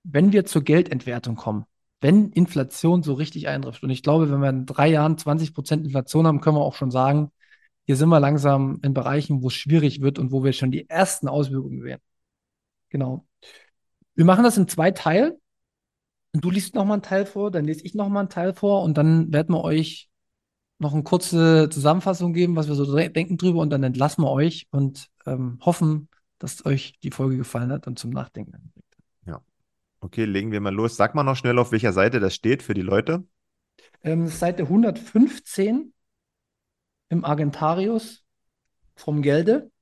wenn wir zur Geldentwertung kommen, wenn Inflation so richtig eintrifft. Und ich glaube, wenn wir in drei Jahren 20 Prozent Inflation haben, können wir auch schon sagen, hier sind wir langsam in Bereichen, wo es schwierig wird und wo wir schon die ersten Auswirkungen sehen. Genau. Wir machen das in zwei Teilen. Du liest nochmal einen Teil vor, dann lese ich nochmal einen Teil vor und dann werden wir euch noch eine kurze Zusammenfassung geben, was wir so denken drüber und dann entlassen wir euch und ähm, hoffen, dass euch die Folge gefallen hat und zum Nachdenken anregt. Ja. Okay, legen wir mal los. Sag mal noch schnell, auf welcher Seite das steht für die Leute. Ähm, Seite 115 im Argentarius vom Gelde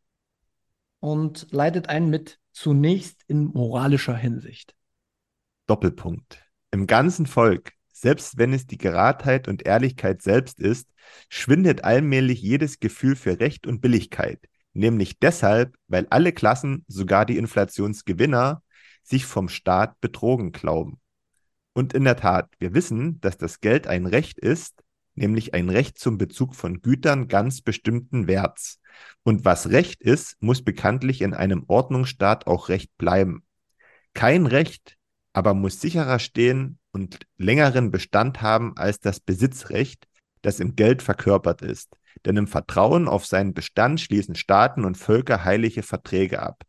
und leitet einen mit zunächst in moralischer Hinsicht. Doppelpunkt. Im ganzen Volk, selbst wenn es die Geradheit und Ehrlichkeit selbst ist, schwindet allmählich jedes Gefühl für Recht und Billigkeit, nämlich deshalb, weil alle Klassen, sogar die Inflationsgewinner, sich vom Staat betrogen glauben. Und in der Tat, wir wissen, dass das Geld ein Recht ist, nämlich ein Recht zum Bezug von Gütern ganz bestimmten Werts. Und was Recht ist, muss bekanntlich in einem Ordnungsstaat auch Recht bleiben. Kein Recht aber muss sicherer stehen und längeren Bestand haben als das Besitzrecht, das im Geld verkörpert ist. Denn im Vertrauen auf seinen Bestand schließen Staaten und Völker heilige Verträge ab,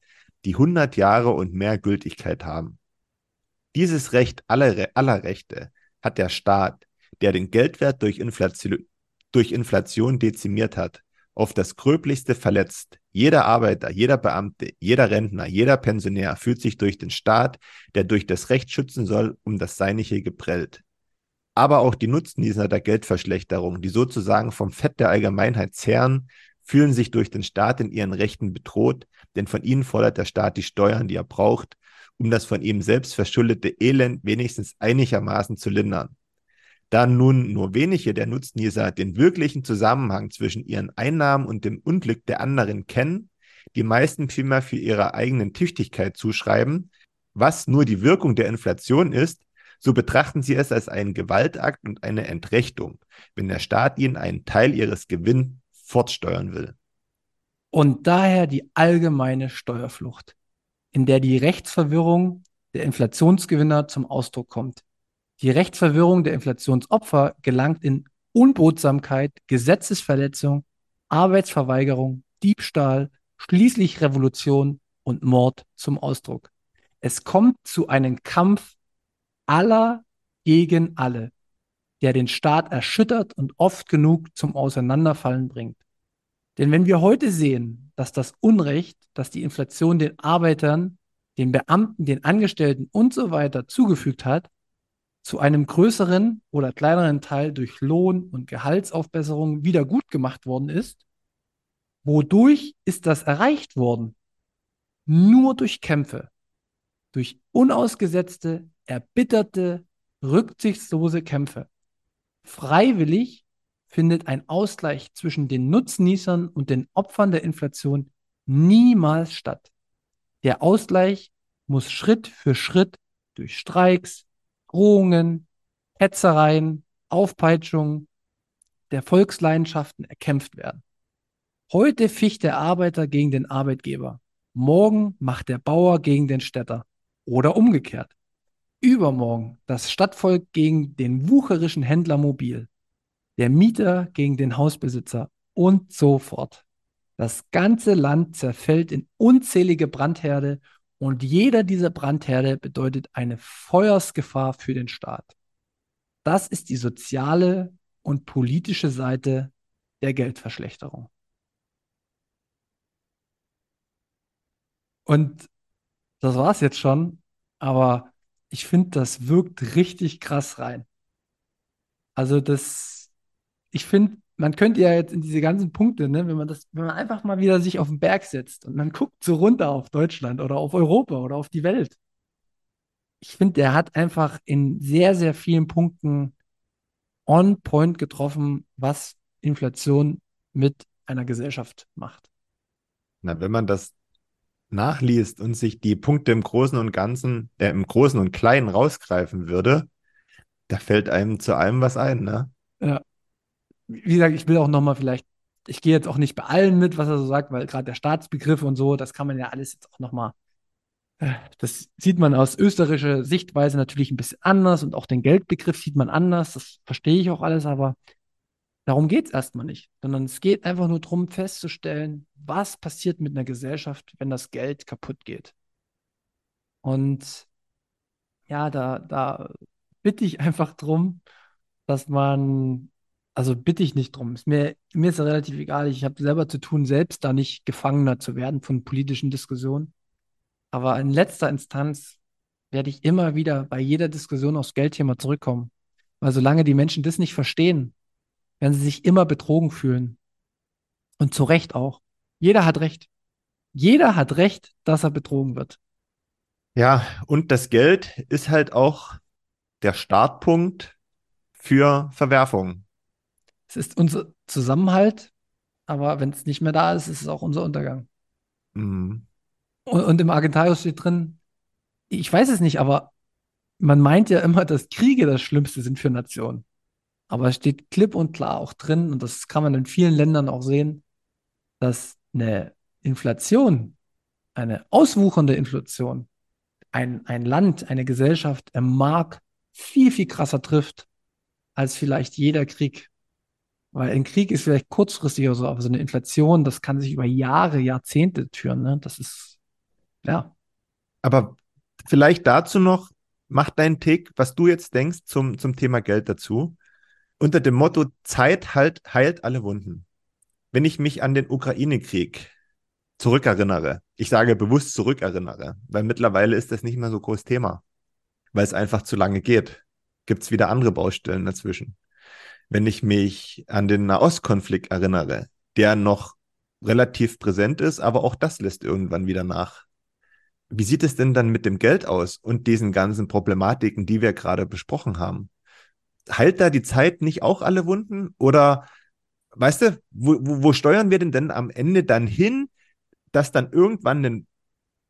die hundert Jahre und mehr Gültigkeit haben. Dieses Recht aller, aller Rechte hat der Staat, der den Geldwert durch Inflation, durch Inflation dezimiert hat, auf das Gröblichste verletzt. Jeder Arbeiter, jeder Beamte, jeder Rentner, jeder Pensionär fühlt sich durch den Staat, der durch das Recht schützen soll, um das Seinige geprellt. Aber auch die Nutznießer der Geldverschlechterung, die sozusagen vom Fett der Allgemeinheit zehren, fühlen sich durch den Staat in ihren Rechten bedroht, denn von ihnen fordert der Staat die Steuern, die er braucht, um das von ihm selbst verschuldete Elend wenigstens einigermaßen zu lindern. Da nun nur wenige der Nutznießer den wirklichen Zusammenhang zwischen ihren Einnahmen und dem Unglück der anderen kennen, die meisten vielmehr für ihre eigenen Tüchtigkeit zuschreiben, was nur die Wirkung der Inflation ist, so betrachten sie es als einen Gewaltakt und eine Entrechtung, wenn der Staat ihnen einen Teil ihres Gewinns fortsteuern will. Und daher die allgemeine Steuerflucht, in der die Rechtsverwirrung der Inflationsgewinner zum Ausdruck kommt. Die Rechtsverwirrung der Inflationsopfer gelangt in Unbotsamkeit, Gesetzesverletzung, Arbeitsverweigerung, Diebstahl, schließlich Revolution und Mord zum Ausdruck. Es kommt zu einem Kampf aller gegen alle, der den Staat erschüttert und oft genug zum Auseinanderfallen bringt. Denn wenn wir heute sehen, dass das Unrecht, das die Inflation den Arbeitern, den Beamten, den Angestellten und so weiter zugefügt hat, zu einem größeren oder kleineren Teil durch Lohn- und Gehaltsaufbesserungen wieder gut gemacht worden ist, wodurch ist das erreicht worden? Nur durch Kämpfe, durch unausgesetzte, erbitterte, rücksichtslose Kämpfe. Freiwillig findet ein Ausgleich zwischen den Nutznießern und den Opfern der Inflation niemals statt. Der Ausgleich muss Schritt für Schritt durch Streiks, Drohungen, Hetzereien, Aufpeitschungen der Volksleidenschaften erkämpft werden. Heute ficht der Arbeiter gegen den Arbeitgeber. Morgen macht der Bauer gegen den Städter. Oder umgekehrt. Übermorgen das Stadtvolk gegen den wucherischen Händler mobil. Der Mieter gegen den Hausbesitzer und so fort. Das ganze Land zerfällt in unzählige Brandherde und jeder dieser Brandherde bedeutet eine Feuersgefahr für den Staat. Das ist die soziale und politische Seite der Geldverschlechterung. Und das war es jetzt schon, aber ich finde, das wirkt richtig krass rein. Also das, ich finde, man könnte ja jetzt in diese ganzen Punkte, ne, wenn man das, wenn man einfach mal wieder sich auf den Berg setzt und man guckt so runter auf Deutschland oder auf Europa oder auf die Welt. Ich finde, der hat einfach in sehr, sehr vielen Punkten on point getroffen, was Inflation mit einer Gesellschaft macht. Na, wenn man das nachliest und sich die Punkte im Großen und Ganzen, äh, im Großen und Kleinen rausgreifen würde, da fällt einem zu allem was ein, ne? Ja wie gesagt, ich will auch nochmal vielleicht, ich gehe jetzt auch nicht bei allen mit, was er so sagt, weil gerade der Staatsbegriff und so, das kann man ja alles jetzt auch nochmal, äh, das sieht man aus österreichischer Sichtweise natürlich ein bisschen anders und auch den Geldbegriff sieht man anders, das verstehe ich auch alles, aber darum geht es erstmal nicht, sondern es geht einfach nur darum festzustellen, was passiert mit einer Gesellschaft, wenn das Geld kaputt geht. Und ja, da, da bitte ich einfach drum, dass man also bitte ich nicht drum. Ist mir, mir ist relativ egal. Ich habe selber zu tun, selbst da nicht Gefangener zu werden von politischen Diskussionen. Aber in letzter Instanz werde ich immer wieder bei jeder Diskussion aufs Geldthema zurückkommen. Weil solange die Menschen das nicht verstehen, werden sie sich immer betrogen fühlen. Und zu Recht auch. Jeder hat Recht. Jeder hat Recht, dass er betrogen wird. Ja, und das Geld ist halt auch der Startpunkt für Verwerfungen. Es ist unser Zusammenhalt, aber wenn es nicht mehr da ist, ist es auch unser Untergang. Mhm. Und, und im Argentarius steht drin, ich weiß es nicht, aber man meint ja immer, dass Kriege das Schlimmste sind für Nationen. Aber es steht klipp und klar auch drin, und das kann man in vielen Ländern auch sehen, dass eine Inflation, eine auswuchernde Inflation, ein, ein Land, eine Gesellschaft im Markt viel, viel krasser trifft als vielleicht jeder Krieg Weil ein Krieg ist vielleicht kurzfristig oder so, aber so eine Inflation, das kann sich über Jahre, Jahrzehnte führen. Ne? Das ist, ja. Aber vielleicht dazu noch, mach deinen Tick, was du jetzt denkst zum, zum Thema Geld dazu. Unter dem Motto Zeit halt, heilt alle Wunden. Wenn ich mich an den Ukraine-Krieg zurückerinnere, ich sage bewusst zurückerinnere, weil mittlerweile ist das nicht mehr so groß Thema, weil es einfach zu lange geht. Gibt es wieder andere Baustellen dazwischen. Wenn ich mich an den Nahostkonflikt erinnere, der noch relativ präsent ist, aber auch das lässt irgendwann wieder nach. Wie sieht es denn dann mit dem Geld aus und diesen ganzen Problematiken, die wir gerade besprochen haben? Heilt da die Zeit nicht auch alle Wunden? Oder weißt du, wo, wo, steuern wir denn denn am Ende dann hin, dass dann irgendwann ein,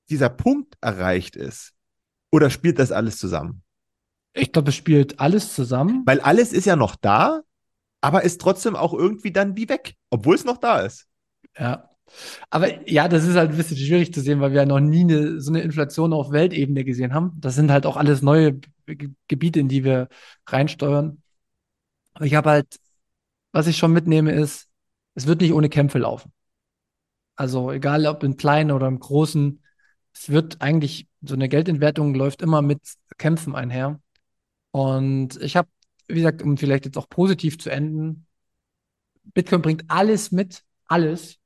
dieser Punkt erreicht ist? Oder spielt das alles zusammen? Ich glaube, es spielt alles zusammen. Weil alles ist ja noch da, aber ist trotzdem auch irgendwie dann wie weg, obwohl es noch da ist. Ja. Aber ja, das ist halt ein bisschen schwierig zu sehen, weil wir ja noch nie eine, so eine Inflation auf Weltebene gesehen haben. Das sind halt auch alles neue Gebiete, in die wir reinsteuern. Aber ich habe halt, was ich schon mitnehme, ist, es wird nicht ohne Kämpfe laufen. Also egal ob im Kleinen oder im Großen, es wird eigentlich, so eine Geldentwertung läuft immer mit Kämpfen einher. Und ich habe, wie gesagt, um vielleicht jetzt auch positiv zu enden, Bitcoin bringt alles mit, alles.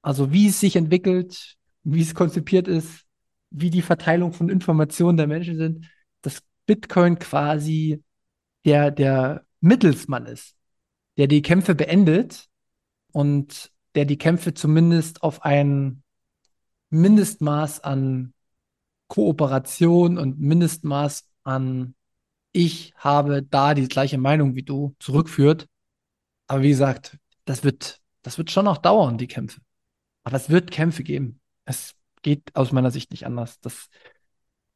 Also wie es sich entwickelt, wie es konzipiert ist, wie die Verteilung von Informationen der Menschen sind, dass Bitcoin quasi der, der Mittelsmann ist, der die Kämpfe beendet und der die Kämpfe zumindest auf ein Mindestmaß an Kooperation und Mindestmaß an ich habe da die gleiche Meinung wie du zurückführt. Aber wie gesagt, das wird, das wird schon noch dauern, die Kämpfe. Aber es wird Kämpfe geben. Es geht aus meiner Sicht nicht anders. Das,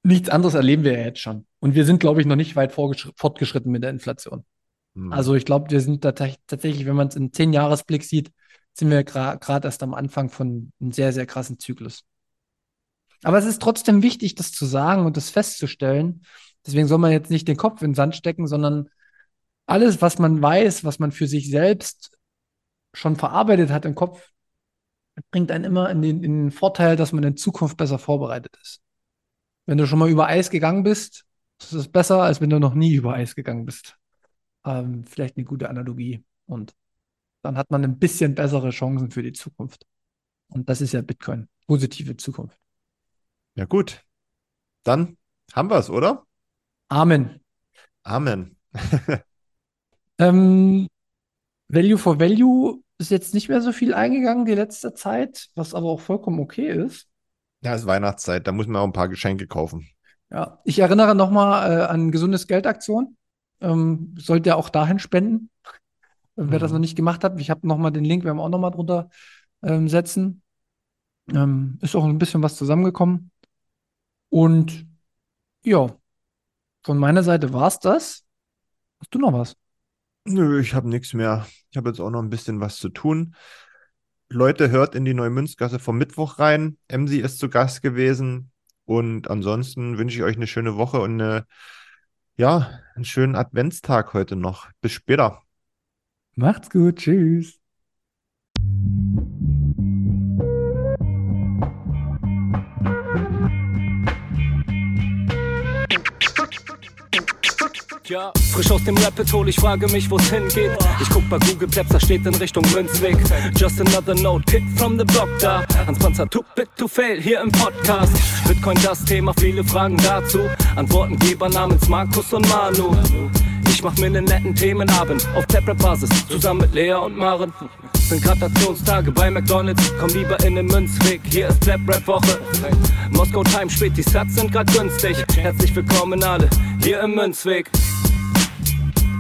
nichts anderes erleben wir ja jetzt schon. Und wir sind, glaube ich, noch nicht weit fortgeschritten mit der Inflation. Hm. Also ich glaube, wir sind da tatsächlich, wenn man es in zehn Jahresblick sieht, sind wir gerade erst am Anfang von einem sehr, sehr krassen Zyklus. Aber es ist trotzdem wichtig, das zu sagen und das festzustellen. Deswegen soll man jetzt nicht den Kopf in den Sand stecken, sondern alles, was man weiß, was man für sich selbst schon verarbeitet hat im Kopf, bringt einen immer in den, in den Vorteil, dass man in Zukunft besser vorbereitet ist. Wenn du schon mal über Eis gegangen bist, ist es besser, als wenn du noch nie über Eis gegangen bist. Ähm, vielleicht eine gute Analogie. Und dann hat man ein bisschen bessere Chancen für die Zukunft. Und das ist ja Bitcoin. Positive Zukunft. Ja, gut. Dann haben wir es, oder? Amen. Amen. ähm, Value for Value ist jetzt nicht mehr so viel eingegangen die letzte Zeit, was aber auch vollkommen okay ist. Ja, es ist Weihnachtszeit, da muss man auch ein paar Geschenke kaufen. Ja, ich erinnere nochmal äh, an gesundes Geldaktion. Ähm, sollt ihr auch dahin spenden, mhm. wer das noch nicht gemacht hat. Ich habe nochmal den Link, werden wir auch nochmal drunter ähm, setzen. Ähm, ist auch ein bisschen was zusammengekommen. Und ja, von meiner Seite war es das. Hast du noch was? Nö, ich habe nichts mehr. Ich habe jetzt auch noch ein bisschen was zu tun. Leute, hört in die Neumünzgasse vom Mittwoch rein. Emsi ist zu Gast gewesen. Und ansonsten wünsche ich euch eine schöne Woche und eine, ja, einen schönen Adventstag heute noch. Bis später. Macht's gut. Tschüss. Ja, frisch aus dem Rapid Hole, ich frage mich, wo's hingeht. Ich guck bei Google Maps, da steht in Richtung Münzweg. Just another note, Kid from the Block da. Hans Panzer, too bit to fail, hier im Podcast. Bitcoin das Thema, viele Fragen dazu. Antwortengeber namens Markus und Manu. Ich mach mir nen netten Themenabend auf Taprap-Basis, zusammen mit Lea und Maren. Sind Gratationstage bei McDonalds, komm lieber in den Münzweg, hier ist Flap Rap Woche. Moskau Time spät, die Sats sind grad günstig. Herzlich willkommen alle, hier im Münzweg.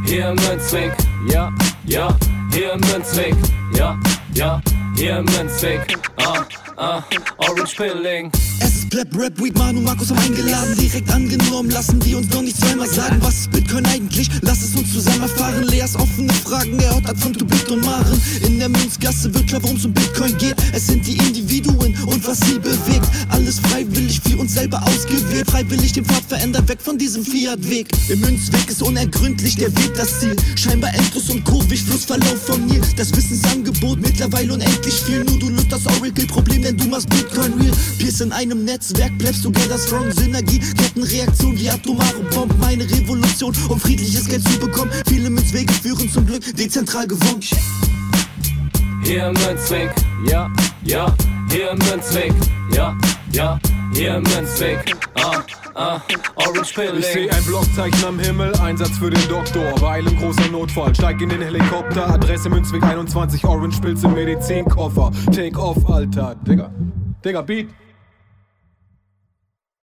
Hier im Münzweg, ja, ja, hier im Münzweg, ja, ja, hier im Münzweg, ah, ah, Orange Pilling. Es Clap, Rap, Weed, Manu, Markus haben eingeladen. Direkt angenommen, lassen die uns doch nicht zweimal sagen. Was ist Bitcoin eigentlich? Lass es uns zusammen erfahren. Leas offene Fragen, er hat von Tubit und Maren. In der Münzgasse wird klar, worum es um Bitcoin geht. Es sind die Individuen und was sie bewegt. Alles freiwillig für uns selber ausgewählt. Freiwillig den Pfad verändert, weg von diesem Fiat-Weg. Im Münzweg ist unergründlich der Weg das Ziel. Scheinbar endlos und kurvig, Flussverlauf von mir. Das Wissensangebot mittlerweile unendlich viel. Nur du löst das Oracle-Problem, denn du machst Bitcoin real. Peers in einem Netzwerk, bleibst together strong. Synergie, Kettenreaktion wie atomare Bomben. Meine Revolution, um friedliches Geld zu bekommen. Viele Münzwege führen zum Glück dezentral gewonnen. Hier im Münzweg, ja, ja, hier im Münzweg, ja, ja, hier im Münzweg, ah, ah, Orange Pilling. Ich seh ein Blockzeichen am Himmel, Einsatz für den Doktor. Weil im großer Notfall, steig in den Helikopter. Adresse Münzweg 21, Orange Pilz im Medizinkoffer. Take off, Alter. Digga, Digga, Beat.